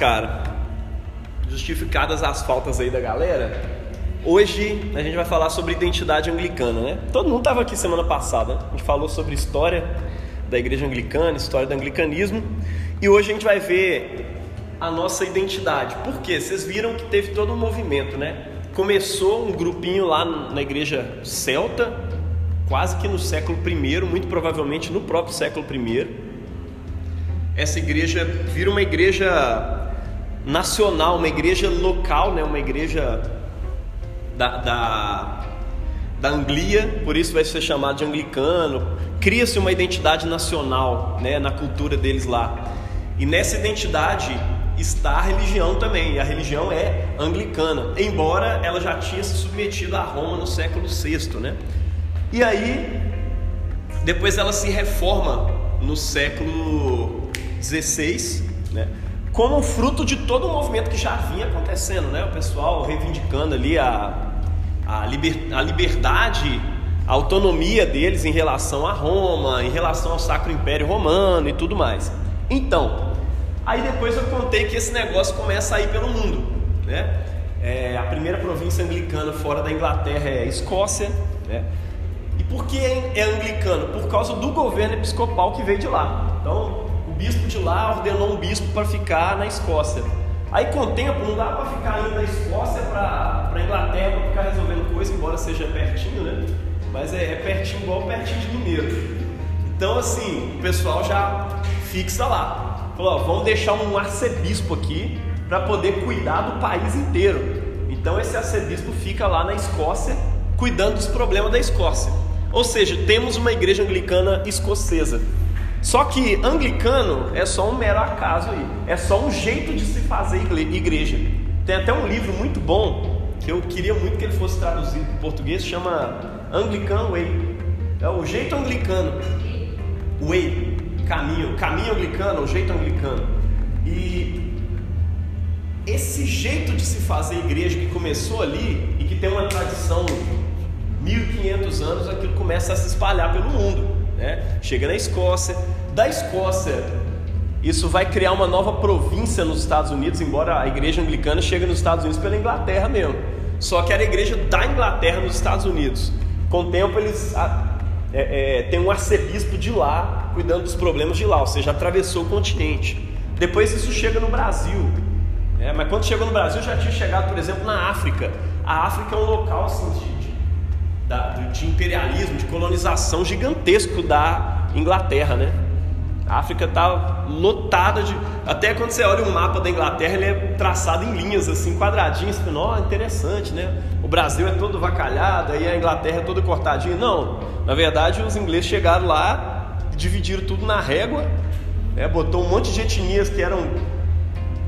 cara, justificadas as faltas aí da galera, hoje a gente vai falar sobre identidade anglicana, né? Todo mundo estava aqui semana passada, né? a gente falou sobre história da igreja anglicana, história do anglicanismo, e hoje a gente vai ver a nossa identidade. Por quê? Vocês viram que teve todo um movimento, né? Começou um grupinho lá na igreja celta, quase que no século I, muito provavelmente no próprio século I, essa igreja vira uma igreja nacional, uma igreja local, né? uma igreja da, da, da Anglia, por isso vai ser chamado de anglicano. Cria-se uma identidade nacional né? na cultura deles lá. E nessa identidade está a religião também, e a religião é anglicana, embora ela já tinha se submetido a Roma no século VI. Né? E aí, depois ela se reforma no século 16, né? Como fruto de todo o movimento que já vinha acontecendo, né? O pessoal reivindicando ali a, a, liber, a liberdade, a autonomia deles em relação a Roma, em relação ao Sacro Império Romano e tudo mais. Então, aí depois eu contei que esse negócio começa a ir pelo mundo, né? É, a primeira província anglicana fora da Inglaterra é a Escócia, né? E por que é anglicano? Por causa do governo episcopal que veio de lá. Então, bispo de lá ordenou um bispo para ficar na Escócia. Aí com o tempo não dá para ficar indo da Escócia para Inglaterra para ficar resolvendo coisa, embora seja pertinho, né? Mas é, é pertinho igual pertinho de Mineiro. Então assim, o pessoal já fixa lá. Falou, ó, vamos deixar um arcebispo aqui para poder cuidar do país inteiro. Então esse arcebispo fica lá na Escócia, cuidando dos problemas da Escócia. Ou seja, temos uma igreja anglicana escocesa. Só que anglicano é só um mero acaso aí, é só um jeito de se fazer igreja. Tem até um livro muito bom que eu queria muito que ele fosse traduzido para português, chama Anglican Way. É o jeito anglicano. Way, caminho, caminho anglicano, o jeito anglicano. E esse jeito de se fazer igreja que começou ali e que tem uma tradição 1500 anos, aquilo começa a se espalhar pelo mundo né? chega na Escócia. Da Escócia, isso vai criar uma nova província nos Estados Unidos, embora a igreja anglicana chegue nos Estados Unidos pela Inglaterra mesmo. Só que era a igreja da Inglaterra nos Estados Unidos. Com o tempo, eles é, é, tem um arcebispo de lá cuidando dos problemas de lá, ou seja, atravessou o continente. Depois isso chega no Brasil. É, mas quando chegou no Brasil já tinha chegado, por exemplo, na África. A África é um local assim, de da, de imperialismo, de colonização gigantesco da Inglaterra, né? A África está lotada de. Até quando você olha o mapa da Inglaterra, ele é traçado em linhas, assim, quadradinhas. Você fala, oh, interessante, né? O Brasil é todo vacalhado, aí a Inglaterra é toda cortadinha. Não, na verdade, os ingleses chegaram lá, dividiram tudo na régua, né? botou um monte de etnias que eram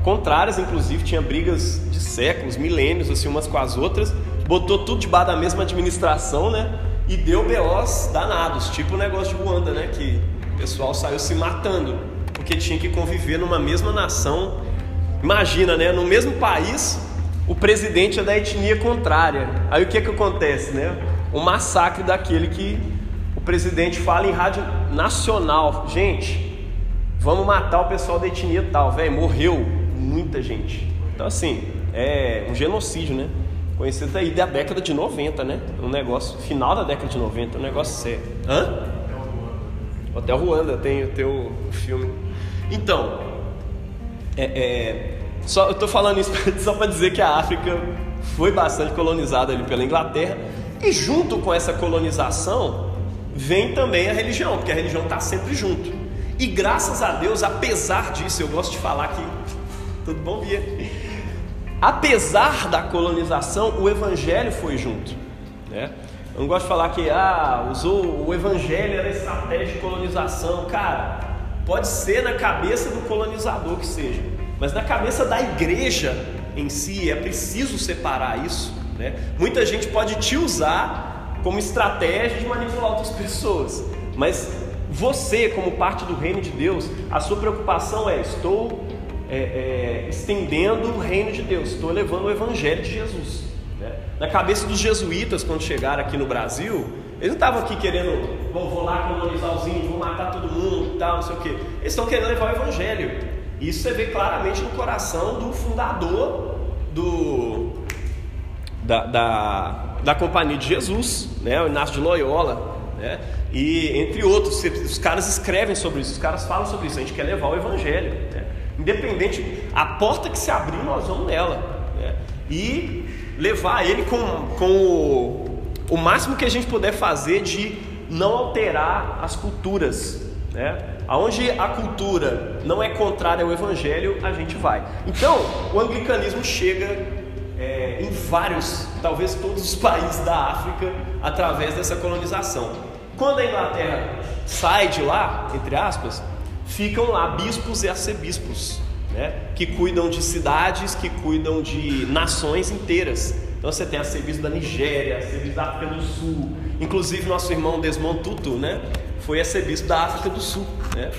contrárias, inclusive, tinha brigas de séculos, milênios, assim, umas com as outras botou tudo debaixo da mesma administração, né? E deu BOs danados, tipo o negócio de Ruanda, né? Que o pessoal saiu se matando, porque tinha que conviver numa mesma nação. Imagina, né? No mesmo país, o presidente é da etnia contrária. Aí o que que acontece, né? Um massacre daquele que o presidente fala em rádio nacional. Gente, vamos matar o pessoal da etnia tal, velho. Morreu muita gente. Então, assim, é um genocídio, né? Conhecido aí da década de 90, né? Um negócio, final da década de 90, um negócio sério. Hã? Hotel Ruanda, tem o teu filme. Então, é, é, só, eu tô falando isso só para dizer que a África foi bastante colonizada ali pela Inglaterra e junto com essa colonização vem também a religião, porque a religião está sempre junto. E graças a Deus, apesar disso, eu gosto de falar que tudo bom, Bia? apesar da colonização, o evangelho foi junto. Né? Eu não gosto de falar que ah, usou o evangelho era estratégia de colonização. Cara, pode ser na cabeça do colonizador que seja, mas na cabeça da igreja em si é preciso separar isso. Né? Muita gente pode te usar como estratégia de manipular outras pessoas, mas você, como parte do reino de Deus, a sua preocupação é: estou é, é, estendendo o reino de Deus, estou levando o evangelho de Jesus. Na cabeça dos jesuítas, quando chegaram aqui no Brasil, eles não estavam aqui querendo, vou, vou lá colonizar os índios, vou matar todo mundo, tal, não sei o quê. Eles estão querendo levar o evangelho. Isso você vê claramente no coração do fundador do, da, da, da Companhia de Jesus, né? o Inácio de Loyola. Né? E entre outros, os caras escrevem sobre isso, os caras falam sobre isso. A gente quer levar o Evangelho. Né? Independente, a porta que se abrir, nós vamos nela. Né? E levar ele com, com o, o máximo que a gente puder fazer de não alterar as culturas. Né? Aonde a cultura não é contrária ao Evangelho, a gente vai. Então, o anglicanismo chega é, em vários, talvez todos os países da África, através dessa colonização. Quando a Inglaterra sai de lá, entre aspas, ficam lá bispos e arcebispos, né? que cuidam de cidades, que cuidam de nações inteiras. Então você tem arcebispo da Nigéria, arcebispo da África do Sul, inclusive nosso irmão Desmond Tutu, né? foi arcebispo da África do Sul, né?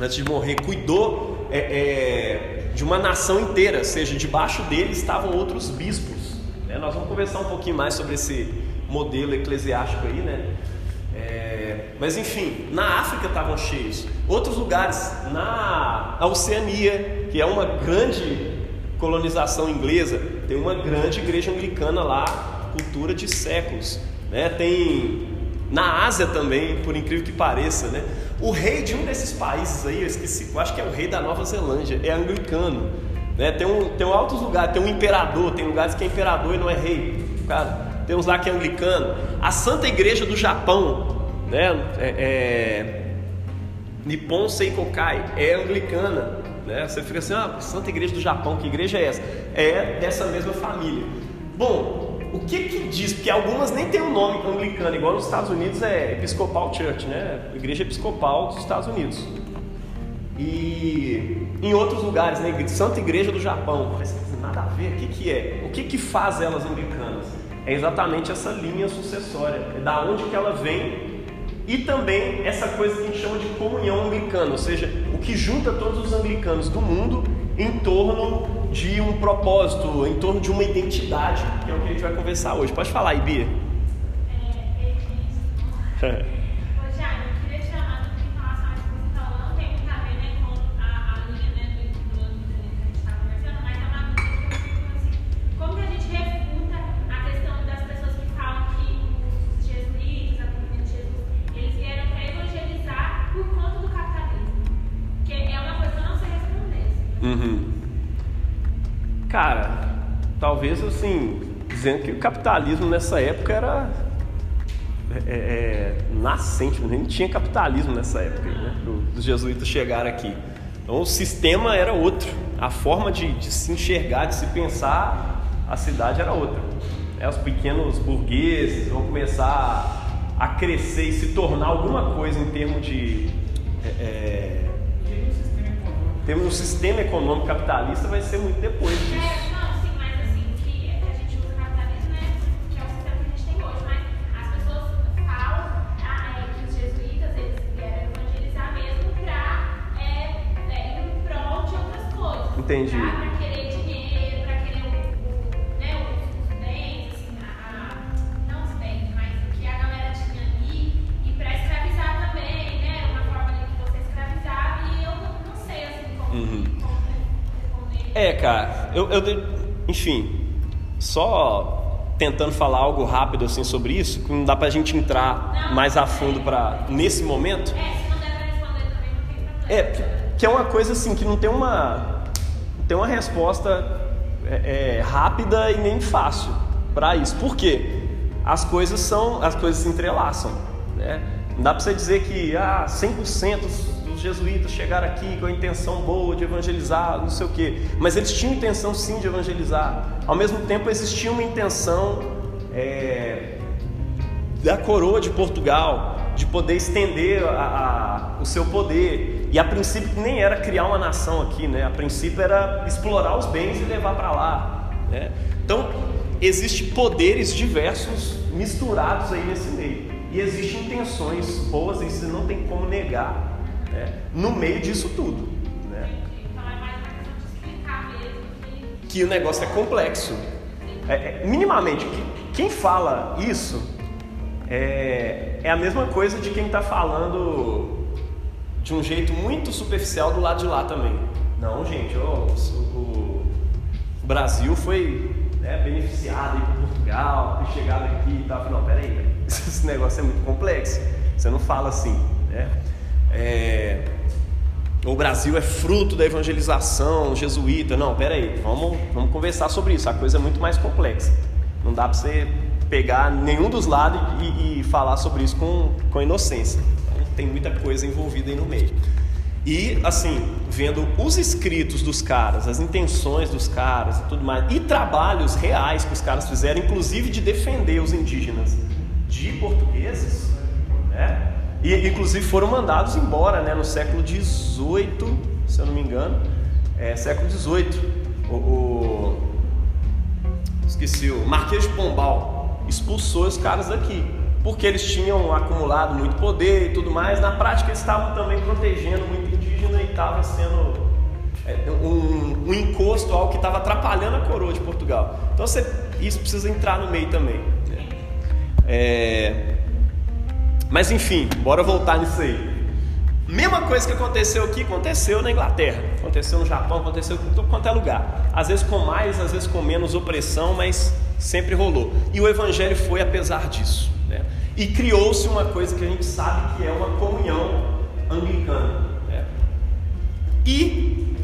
antes de morrer, cuidou é, é, de uma nação inteira, ou seja, debaixo dele estavam outros bispos. Né? Nós vamos conversar um pouquinho mais sobre esse modelo eclesiástico aí, né? Mas enfim, na África estavam cheios. Outros lugares, na Oceania, que é uma grande colonização inglesa, tem uma grande igreja anglicana lá, cultura de séculos. Né? Tem na Ásia também, por incrível que pareça, né? O rei de um desses países aí, eu esqueci, eu acho que é o rei da Nova Zelândia, é anglicano. Né? Tem, um, tem altos lugares, tem um imperador, tem lugares que é imperador e não é rei. Cara, tem uns lá que é anglicano. A Santa Igreja do Japão, né? É, é... Nippon Seikokai, é anglicana. Né? Você fica assim, ah, Santa Igreja do Japão, que igreja é essa? É dessa mesma família. Bom, o que que diz? Porque algumas nem tem um nome anglicano, igual nos Estados Unidos é Episcopal Church, né? Igreja Episcopal dos Estados Unidos. E em outros lugares, né? Santa Igreja do Japão. Mas nada a ver, o que que é? O que que faz elas anglicanas? É exatamente essa linha sucessória, é da onde que ela vem e também essa coisa que a gente chama de comunhão anglicana, ou seja, o que junta todos os anglicanos do mundo em torno de um propósito, em torno de uma identidade, que é o que a gente vai conversar hoje. Pode falar aí, Bia. É, talvez assim, dizendo que o capitalismo nessa época era é, é, nascente, nem tinha capitalismo nessa época, né? Os jesuítas chegaram aqui. Então o sistema era outro, a forma de, de se enxergar, de se pensar, a cidade era outra. É, os pequenos burgueses vão começar a crescer e se tornar alguma coisa em termos de. É, é termos um sistema econômico capitalista vai ser muito depois disso. Entendi. Eu, eu, enfim, só tentando falar algo rápido assim sobre isso, que não dá pra gente entrar mais a fundo para nesse momento. É, se não der pra responder também não tem problema. É, que é uma coisa assim que não tem uma tem uma resposta é, é, rápida e nem fácil para isso. Por quê? As coisas são, as coisas se entrelaçam. Né? Não dá para você dizer que ah, 100% dos jesuítas chegaram aqui com a intenção boa de evangelizar, não sei o quê. Mas eles tinham intenção sim de evangelizar. Ao mesmo tempo existia uma intenção é, da coroa de Portugal de poder estender a, a, o seu poder e a princípio nem era criar uma nação aqui, né? A princípio era explorar os bens e levar para lá, né? Então, existem poderes diversos misturados aí nesse meio. E existem intenções boas, você não tem como negar, né? no meio disso tudo. Né? Que o negócio é complexo. É, é, minimamente, quem fala isso é, é a mesma coisa de quem está falando de um jeito muito superficial do lado de lá também. Não, gente, o, Brasil foi né, beneficiado aí por Portugal, ter chegado aqui e tal. Não, peraí, esse negócio é muito complexo. Você não fala assim, né? É, o Brasil é fruto da evangelização jesuíta. Não, peraí, vamos, vamos conversar sobre isso. A coisa é muito mais complexa. Não dá para você pegar nenhum dos lados e, e, falar sobre isso com, com inocência. Então, tem muita coisa envolvida aí no meio. E, assim, vendo os escritos dos caras, as intenções dos caras e tudo mais, e trabalhos reais que os caras fizeram, inclusive de defender os indígenas de portugueses? E, inclusive, foram mandados embora, né? No século XVIII, se eu não me engano, é, século XVIII, o, o esqueci, o Marquês de Pombal expulsou os caras daqui, porque eles tinham acumulado muito poder e tudo mais. Na prática, eles estavam também protegendo muito indígena e estava sendo é, um, um, encosto ao que estava atrapalhando a coroa de Portugal. Então, você, isso precisa entrar no meio também. É, mas enfim, bora voltar nisso aí. Mesma coisa que aconteceu aqui, aconteceu na Inglaterra, aconteceu no Japão, aconteceu em todo quanto é lugar. Às vezes com mais, às vezes com menos opressão, mas sempre rolou. E o Evangelho foi apesar disso. Né? E criou-se uma coisa que a gente sabe que é uma comunhão anglicana. Né? E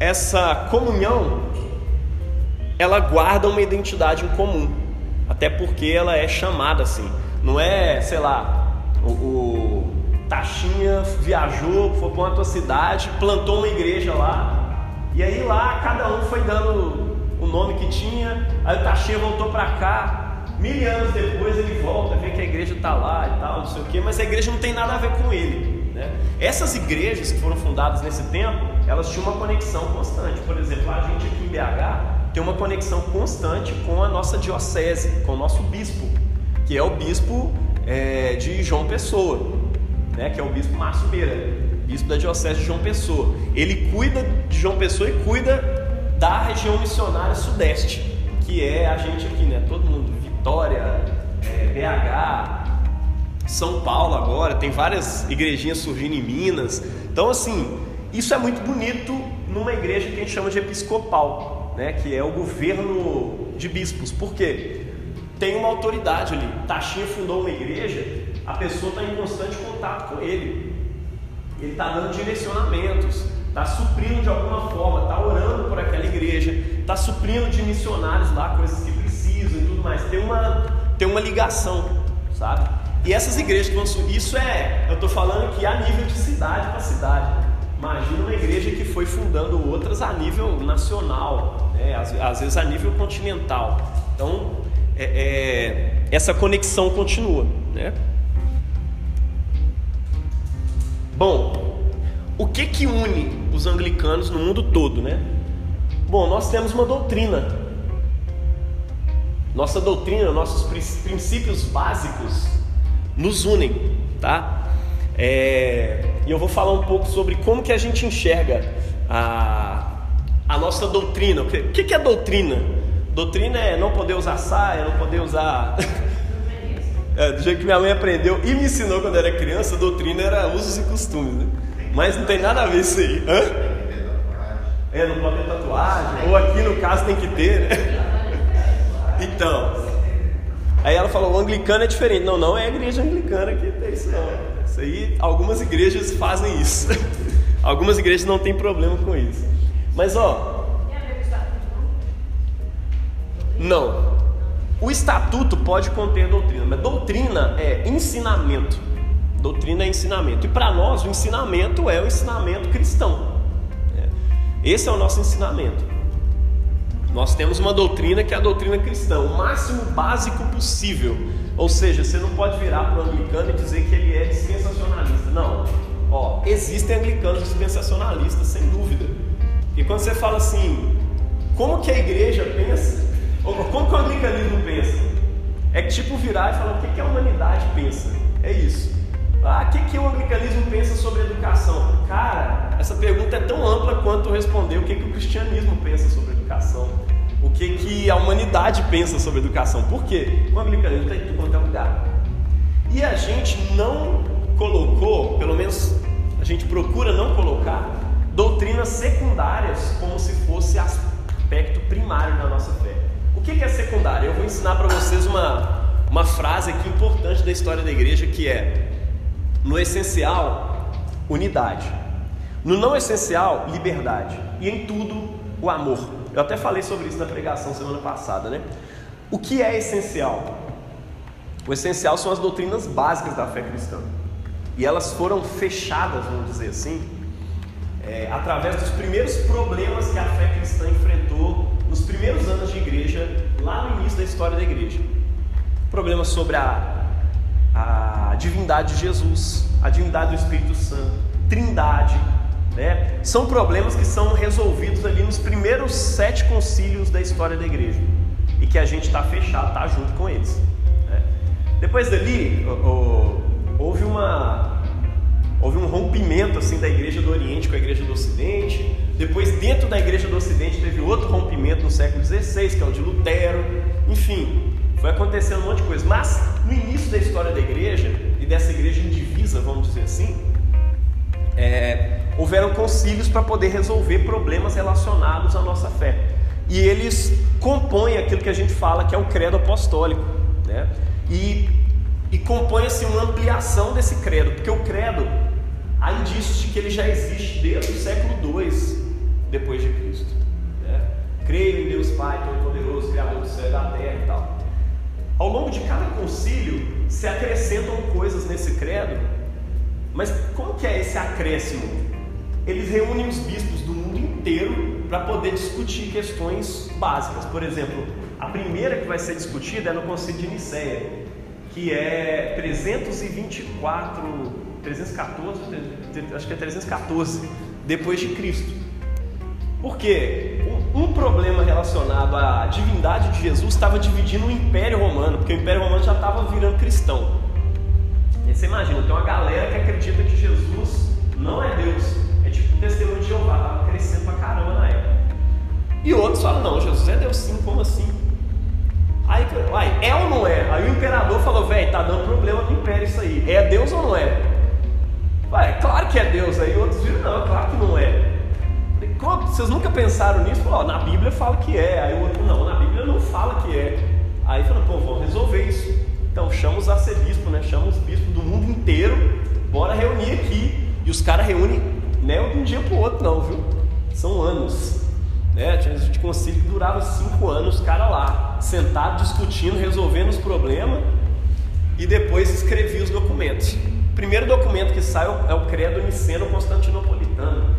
essa comunhão, ela guarda uma identidade em comum, até porque ela é chamada assim. Não é, sei lá, o, o Taxinha viajou, foi para uma tua cidade, plantou uma igreja lá, e aí lá cada um foi dando o nome que tinha, aí o Taxinha voltou para cá, mil anos depois ele volta, vê que a igreja está lá e tal, não sei o quê, mas a igreja não tem nada a ver com ele. Né? Essas igrejas que foram fundadas nesse tempo, elas tinham uma conexão constante. Por exemplo, a gente aqui em BH tem uma conexão constante com a nossa diocese, com o nosso bispo, que é o bispo é, de João Pessoa né, que é o bispo Márcio Meira, bispo da Diocese de João Pessoa. Ele cuida de João Pessoa e cuida da região missionária sudeste, que é a gente aqui, né? Todo mundo, Vitória, é, BH, São Paulo agora, tem várias igrejinhas surgindo em Minas. Então, assim, isso é muito bonito numa igreja que a gente chama de episcopal, né? Que é o governo de bispos. Por quê? Tem uma autoridade ali. Taxinha fundou uma igreja a pessoa está em constante contato com ele. Ele está dando direcionamentos, está suprindo de alguma forma, está orando por aquela igreja, está suprindo de missionários lá coisas que precisam e tudo mais. Tem uma, tem uma ligação, sabe? E essas igrejas que vão subir, isso é, eu estou falando que a nível de cidade para cidade. Imagina uma igreja que foi fundando outras a nível nacional, né? às, às vezes a nível continental. Então, é, é, essa conexão continua. Né? Bom, o que que une os anglicanos no mundo todo, né? Bom, nós temos uma doutrina. Nossa doutrina, nossos princípios básicos nos unem, tá? É, e eu vou falar um pouco sobre como que a gente enxerga a, a nossa doutrina. O que, que é doutrina? Doutrina é não poder usar saia, não poder usar É, do jeito que minha mãe aprendeu e me ensinou quando era criança, doutrina era usos e costumes, né? Mas não tem nada a ver isso aí. Hã? É, não pode ter tatuagem, ou aqui no caso tem que ter, né? Então, aí ela falou: o anglicano é diferente. Não, não é a igreja anglicana que tem isso, não. Isso aí, algumas igrejas fazem isso. algumas igrejas não tem problema com isso. Mas, ó. Não, o estatuto pode conter doutrina, mas doutrina é ensinamento. Doutrina é ensinamento. E para nós, o ensinamento é o ensinamento cristão. É. Esse é o nosso ensinamento. Nós temos uma doutrina que é a doutrina cristã, o máximo básico possível. Ou seja, você não pode virar para o anglicano e dizer que ele é dispensacionalista. Não. Ó, existem anglicanos dispensacionalistas, sem dúvida. E quando você fala assim, como que a igreja pensa como que o anglicanismo pensa? É tipo virar e falar o que, que a humanidade pensa. É isso. Ah, o que, que o anglicanismo pensa sobre educação? Cara, essa pergunta é tão ampla quanto responder o que, que o cristianismo pensa sobre educação. O que, que a humanidade pensa sobre educação. Por quê? O anglicanismo está em tudo quanto é lugar. E a gente não colocou, pelo menos a gente procura não colocar, doutrinas secundárias como se fosse aspecto primário da nossa fé. Que é secundário? Eu vou ensinar para vocês uma, uma frase aqui importante da história da igreja que é: no essencial, unidade. No não essencial, liberdade. E em tudo, o amor. Eu até falei sobre isso na pregação semana passada, né? O que é essencial? O essencial são as doutrinas básicas da fé cristã. E elas foram fechadas, vamos dizer assim, é, através dos primeiros problemas que a fé cristã enfrentou nos primeiros anos de igreja, lá no início da história da igreja. Problemas sobre a, a divindade de Jesus, a divindade do Espírito Santo, trindade. Né? São problemas que são resolvidos ali nos primeiros sete concílios da história da igreja e que a gente está fechado, está junto com eles. Né? Depois dali, houve uma houve um rompimento assim da igreja do Oriente com a igreja do Ocidente. Depois, dentro da igreja do Ocidente, teve outro rompimento no século XVI, que é o de Lutero. Enfim, foi acontecendo um monte de coisa. Mas no início da história da igreja e dessa igreja indivisa, vamos dizer assim, é, houveram concílios para poder resolver problemas relacionados à nossa fé. E eles compõem aquilo que a gente fala que é o credo apostólico. Né? E, e compõe-se uma ampliação desse credo, porque o credo há indícios de que ele já existe desde o século II depois de Cristo. Né? Creio em Deus Pai Todo-Poderoso, Criador do céu e da terra e tal. Ao longo de cada concílio se acrescentam coisas nesse credo, mas como que é esse acréscimo? Eles reúnem os bispos do mundo inteiro para poder discutir questões básicas. Por exemplo, a primeira que vai ser discutida é no Concílio de Nicéia, que é 324 314, acho que é 314 depois de Cristo. Porque um, problema relacionado à divindade de Jesus estava dividindo o Império Romano, porque o Império Romano já estava virando cristão. E você imagina, tem uma galera que acredita que Jesus não é Deus, é tipo o testemunho de Jeová, estava crescendo pra caramba na época. E outros falam, não, Jesus é Deus sim, como assim? Aí, aí é ou não é? Aí o imperador falou, velho, tá dando problema no império isso aí. É Deus ou não é? Ué, claro que é Deus. Aí outros viram, não, claro que não é. Vocês nunca pensaram nisso? Ó, na Bíblia fala que é. Aí o outro, não, na Bíblia não fala que é. Aí falou, pô, vamos resolver isso. Então chama os arcebispos, né? Chama os bispos do mundo inteiro, bora reunir aqui. E os caras reúnem, não é de um dia pro outro, não, viu? São anos. Né? Tinha de concílio que durava cinco anos, os caras lá, sentado, discutindo, resolvendo os problemas, e depois escrevia os documentos. O primeiro documento que sai é o Credo Niceno Constantinopolitano.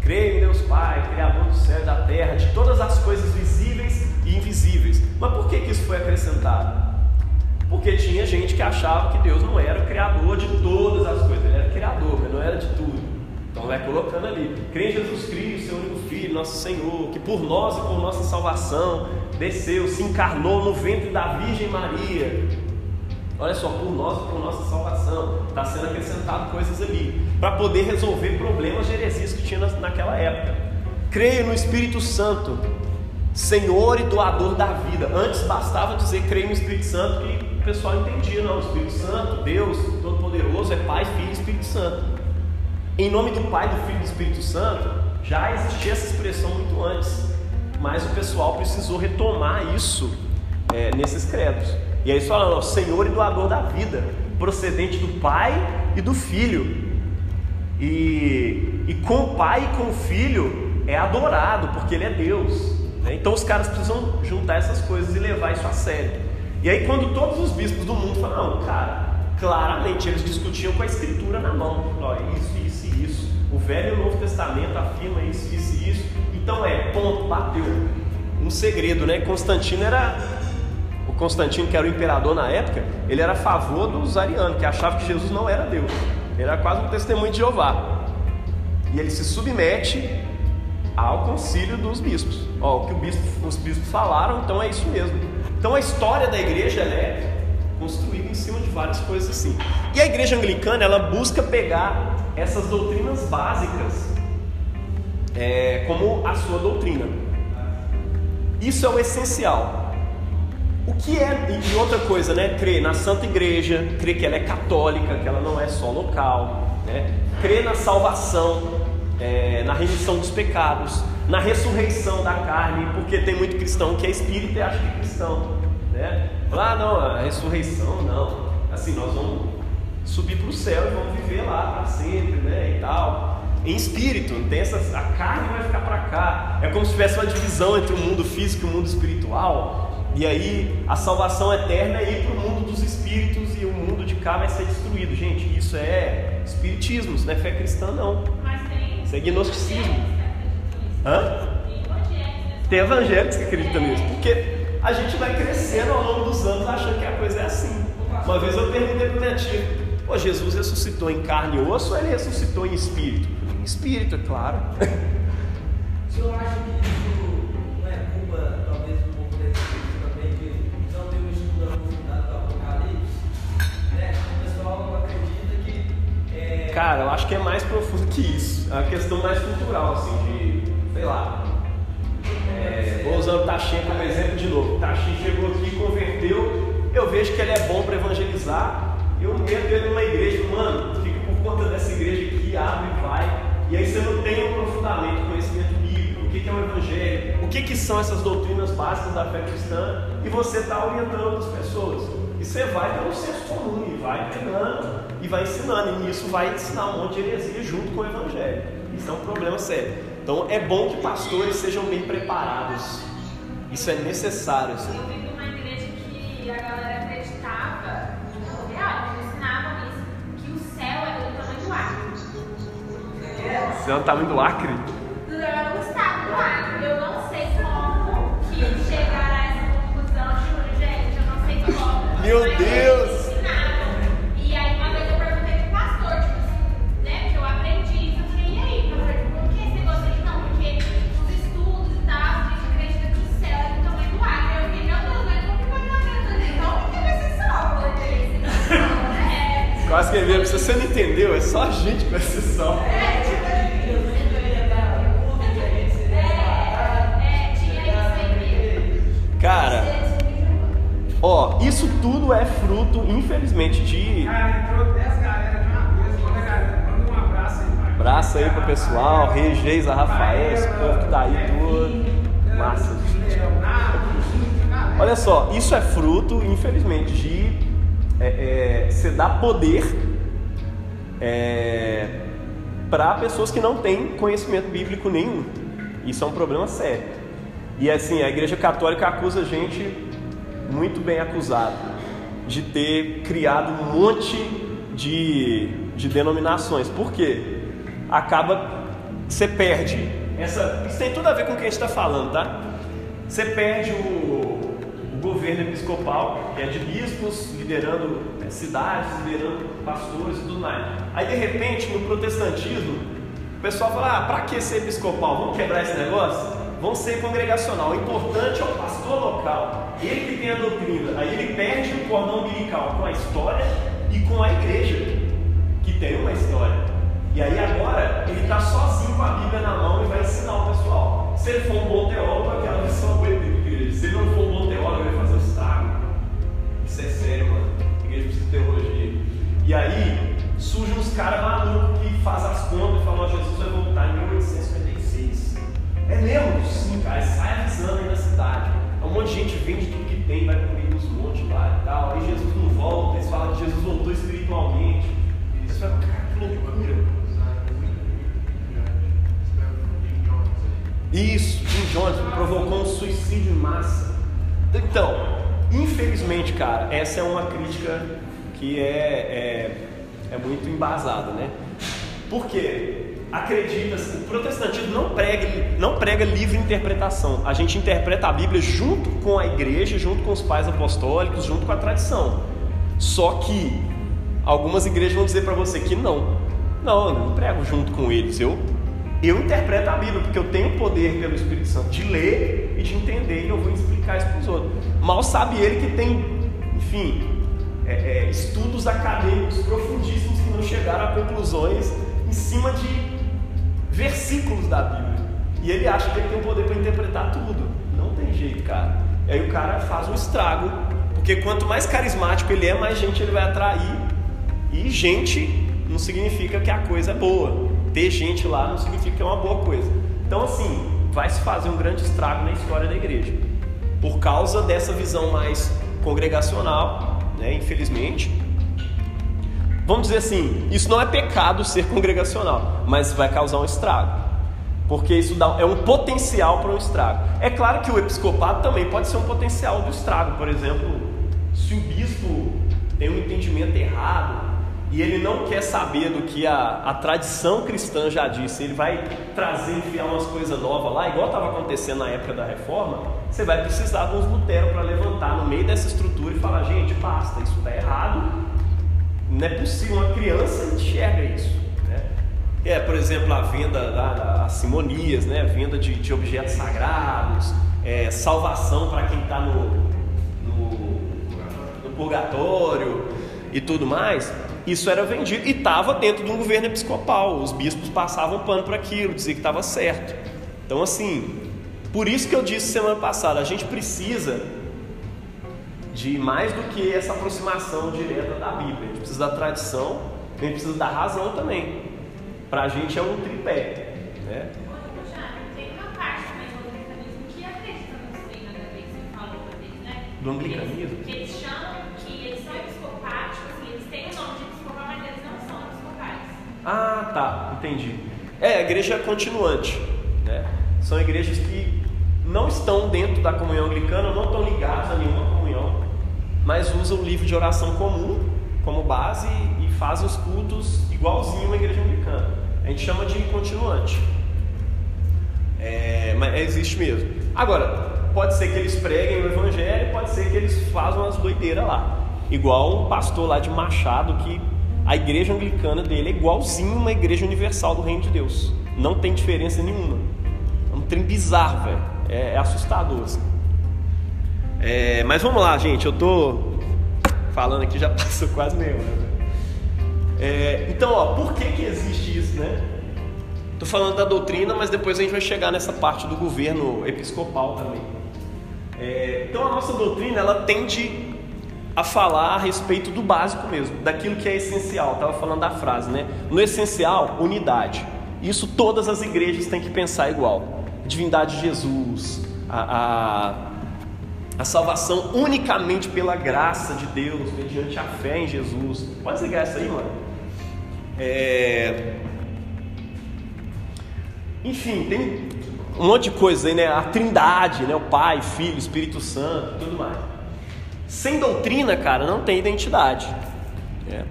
Creio em Deus Pai, Criador do céu e da terra, de todas as coisas visíveis e invisíveis. Mas por que, que isso foi acrescentado? Porque tinha gente que achava que Deus não era o Criador de todas as coisas, Ele era Criador, mas não era de tudo. Então vai colocando ali, crê em Jesus Cristo, seu único Filho, nosso Senhor, que por nós e por nossa salvação desceu, se encarnou no ventre da Virgem Maria, Olha só, por nós, por nossa salvação, está sendo acrescentado coisas ali, para poder resolver problemas de heresias que tinha naquela época. Creio no Espírito Santo, Senhor e doador da vida. Antes bastava dizer creio no Espírito Santo, que o pessoal entendia, não, o Espírito Santo, Deus Todo-Poderoso, é Pai, Filho e Espírito Santo. Em nome do Pai, do Filho e do Espírito Santo, já existia essa expressão muito antes, mas o pessoal precisou retomar isso é, nesses credos. E aí eles falam, Senhor e doador da vida, procedente do Pai e do Filho. E, e com o Pai e com o Filho é adorado, porque Ele é Deus. Né? Então os caras precisam juntar essas coisas e levar isso a sério. E aí quando todos os bispos do mundo falam, não, cara, claramente eles discutiam com a escritura na mão. Isso, isso e isso. O Velho e o Novo Testamento afirma isso, isso e isso. Então é, ponto, bateu. Um segredo, né? Constantino era Constantino, que era o imperador na época, ele era a favor dos arianos, que achavam que Jesus não era Deus. Ele era quase um testemunho de Jeová. E ele se submete ao concílio dos bispos. Ó, o que bispo, os bispos falaram, então é isso mesmo. Então a história da igreja é construída em cima de várias coisas assim. E a igreja anglicana ela busca pegar essas doutrinas básicas é, como a sua doutrina. Isso é o essencial. O que é, e outra coisa, né? Crer na Santa Igreja, crer que ela é católica, que ela não é só local, né? Crer na salvação, é, na remissão dos pecados, na ressurreição da carne, porque tem muito cristão que é espírita e acha que é cristão. Né? Lá ah, não, a ressurreição não. Assim, nós vamos subir para o céu e vamos viver lá para sempre, né? E tal. Em espírito, tem essas, a carne vai ficar para cá. É como se tivesse uma divisão entre o mundo físico e o mundo espiritual. E aí a salvação eterna é ir para o mundo dos espíritos e o mundo de cá vai ser destruído. Gente, isso é espiritismo, isso não é fé cristã, não. Mas tem. Isso é gnosticismo. Hã? Tem evangélicos que acreditam nisso. Porque a gente vai crescendo ao longo dos anos achando que a coisa é assim. Uma vez eu perguntei para minha tia: Pô, Jesus ressuscitou em carne e osso ou ele ressuscitou em espírito? Em espírito, é claro. O senhor acha que Cara, eu acho que é mais profundo que isso. É uma questão mais cultural, assim, de. sei lá. É, vou usando o Tachinha como exemplo de novo. O Tachinha chegou aqui, converteu. Eu vejo que ele é bom para evangelizar. Eu meto ele numa igreja, mano, fica por conta dessa igreja aqui, abre e vai. E aí você não tem um aprofundamento, conhecimento bíblico, o que é o evangelho, o que são essas doutrinas básicas da fé cristã, e você está orientando outras pessoas. E você vai pelo senso comum, e vai pegando, e vai ensinando, e nisso vai ensinar um monte de heresia junto com o evangelho. Isso é um problema sério. Então é bom que pastores sejam bem preparados. Isso é necessário. Assim. Eu vim de uma igreja que a galera acreditava, no real, eles ensinavam isso, que o céu é do tamanho do Acre. Você é o tamanho do Acre? Do estado do Acre. Eu não sei como que chegaram a essa conclusão, juro, gente, eu não sei como. Meu Deus! Ele se você não entendeu, é só a gente que vai ser salvo. Eu nem queria dar que a gente seria separado. tinha isso aí mesmo. Cara, ó, isso tudo é fruto, infelizmente, de. Cara, entrou 10 galera de uma vez. Manda, galera, manda um abraço aí pra Abraço aí pro pessoal, Reis, a Rafael, esse povo que tá aí tudo. Massa. Olha só, isso é fruto, infelizmente, de é, é, você dar poder é, para pessoas que não têm conhecimento bíblico nenhum. Isso é um problema sério. E assim, a Igreja Católica acusa a gente, muito bem acusado, de ter criado um monte de, de denominações. Por quê? Acaba, você perde. Essa, isso tem tudo a ver com o que a gente está falando, tá? Você perde o governo episcopal, que é de bispos liderando é, cidades, liderando pastores e tudo mais. Aí de repente, no protestantismo, o pessoal fala: ah, para que ser episcopal? Vamos quebrar esse negócio? Vamos ser congregacional. O importante é o pastor local, ele que tem a doutrina. Aí ele perde o cordão umbilical com a história e com a igreja, que tem uma história. E aí agora ele está sozinho com a Bíblia na mão e vai ensinar o pessoal. Se ele for um bom teólogo, aquela lição foi dele. Se ele não for um bom Isso é sério, mano. Igreja precisa de teologia. E aí surgem uns caras malucos que fazem as contas e falam: "Ó, Jesus vai voltar em 1856. É mesmo? Sim, cara. Sai avisando aí na cidade. Um monte de gente vende tudo que tem, vai comer nos montes lá e tal. Aí Jesus não volta. Eles falam que Jesus voltou espiritualmente. Isso é, cara, que loucura. Isso, Jim Jones provocou um suicídio em massa. Então, infelizmente, cara, essa é uma crítica que é, é, é muito embasada, né? Por quê? Acredita-se, o protestantismo não prega, não prega livre interpretação. A gente interpreta a Bíblia junto com a igreja, junto com os pais apostólicos, junto com a tradição. Só que algumas igrejas vão dizer para você que não. Não, eu não prego junto com eles. Eu eu interpreto a Bíblia, porque eu tenho o poder pelo Espírito Santo de ler e de entender, e eu vou explicar isso para os outros. Mal sabe ele que tem, enfim, é, é, estudos acadêmicos profundíssimos que não chegaram a conclusões em cima de versículos da Bíblia. E ele acha que ele tem o poder para interpretar tudo. Não tem jeito, cara. E aí o cara faz um estrago, porque quanto mais carismático ele é, mais gente ele vai atrair. E gente não significa que a coisa é boa. Ter gente lá não significa que é uma boa coisa. Então, assim, vai se fazer um grande estrago na história da igreja. Por causa dessa visão mais congregacional, né, infelizmente. Vamos dizer assim, isso não é pecado ser congregacional, mas vai causar um estrago. Porque isso dá, é um potencial para um estrago. É claro que o episcopado também pode ser um potencial do estrago. Por exemplo, se o bispo tem um entendimento errado e ele não quer saber do que a, a tradição cristã já disse, ele vai trazer, enfiar umas coisas novas lá, igual estava acontecendo na época da reforma, você vai precisar de uns Lutero para levantar no meio dessa estrutura e falar: gente, basta, isso está errado, não é possível, uma criança enxerga isso. Né? É, por exemplo, a venda das simonias, né? a venda de, de objetos sagrados, é, salvação para quem está no, no, no purgatório e tudo mais. Isso era vendido e estava dentro de um governo episcopal. Os bispos passavam pano para aquilo, diziam que estava certo. Então, assim, por isso que eu disse semana passada, a gente precisa de mais do que essa aproximação direta da Bíblia. A gente precisa da tradição, a gente precisa da razão também. Para a gente é um tripé. Né? Do anglicanismo que acredita nisso aí, né, que você falou pra eles, né? Do anglicanismo? Eles, eles chamam que eles são episcopais, tipo assim, eles têm o nome de episcopal, mas eles não são episcopais. Ah, tá, entendi. É, a igreja é continuante. Né? São igrejas que não estão dentro da comunhão anglicana, não estão ligados a nenhuma comunhão, mas usam o livro de oração comum como base e fazem os cultos igualzinho uma igreja anglicana. A gente chama de continuante. É, mas existe mesmo. Agora, pode ser que eles preguem o evangelho, pode ser que eles façam umas doideiras lá. Igual um pastor lá de Machado que a igreja anglicana dele é igualzinho uma igreja universal do reino de Deus. Não tem diferença nenhuma. É um trem bizarro, velho. É, é, assustador. Assim. É, mas vamos lá, gente. Eu tô falando aqui, já passou quase meia hora. É, então, ó, por que, que existe isso, né? Tô falando da doutrina, mas depois a gente vai chegar nessa parte do governo episcopal também. É, então, a nossa doutrina ela tende a falar a respeito do básico mesmo, daquilo que é essencial. Estava falando da frase, né? No essencial, unidade. Isso todas as igrejas têm que pensar igual. divindade de Jesus, a, a, a, salvação unicamente pela graça de Deus, mediante a fé em Jesus. Pode ligar isso aí, mano. É... Enfim, tem um monte de coisa aí, né? A trindade, né? O Pai, Filho, Espírito Santo, tudo mais. Sem doutrina, cara, não tem identidade. É.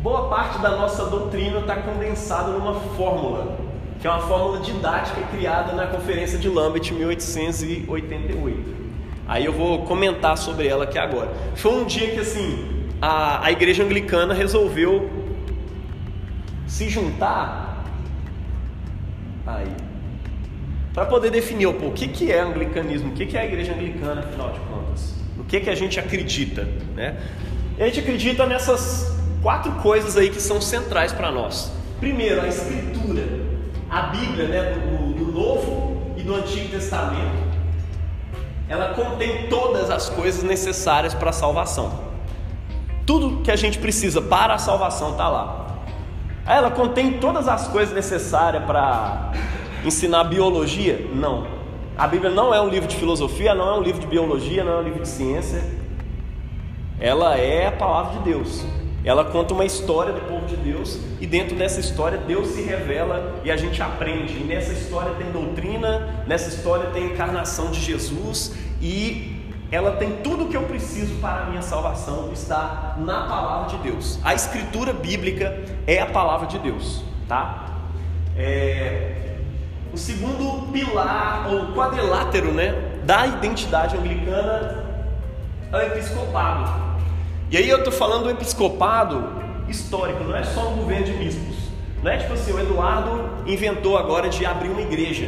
Boa parte da nossa doutrina está condensada numa fórmula, que é uma fórmula didática criada na Conferência de Lambeth em 1888. Aí eu vou comentar sobre ela aqui agora. Foi um dia que assim a, a igreja anglicana resolveu se juntar aí para poder definir o que, que é anglicanismo, o que, que é a igreja anglicana, afinal de contas, o que, que a gente acredita, né? a gente acredita nessas quatro coisas aí que são centrais para nós. Primeiro, a Escritura, a Bíblia, né, do, do Novo e do Antigo Testamento, ela contém todas as coisas necessárias para a salvação. Tudo que a gente precisa para a salvação está lá. Ela contém todas as coisas necessárias para ensinar biologia? Não. A Bíblia não é um livro de filosofia, não é um livro de biologia, não é um livro de ciência. Ela é a palavra de Deus. Ela conta uma história do povo de Deus e dentro dessa história Deus se revela e a gente aprende. E nessa história tem doutrina, nessa história tem encarnação de Jesus e ela tem tudo o que eu preciso para a minha salvação está na palavra de Deus. A escritura bíblica é a palavra de Deus, tá? É... O segundo pilar ou quadrilátero, né, da identidade anglicana é o episcopado. E aí eu estou falando do episcopado histórico, não é só um governo de bispos. Não é tipo assim, o Eduardo inventou agora de abrir uma igreja.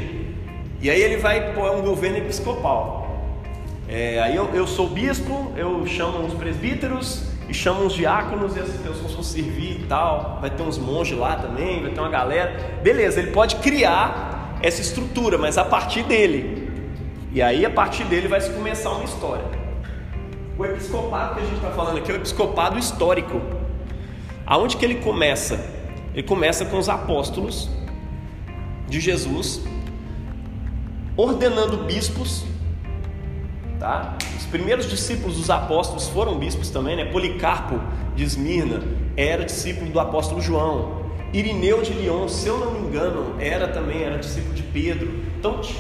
E aí ele vai pôr um governo episcopal. É, aí eu, eu sou bispo, eu chamo uns presbíteros e chamo uns diáconos e as pessoas vão servir e tal. Vai ter uns monges lá também, vai ter uma galera. Beleza, ele pode criar essa estrutura, mas a partir dele. E aí a partir dele vai se começar uma história. O episcopado que a gente está falando aqui é o episcopado histórico. Aonde que ele começa? Ele começa com os apóstolos de Jesus ordenando bispos, tá? Os primeiros discípulos dos apóstolos foram bispos também, né? Policarpo de Esmirna era discípulo do apóstolo João. Irineu de Lyon, se eu não me engano, era também era discípulo de Pedro. Então tinha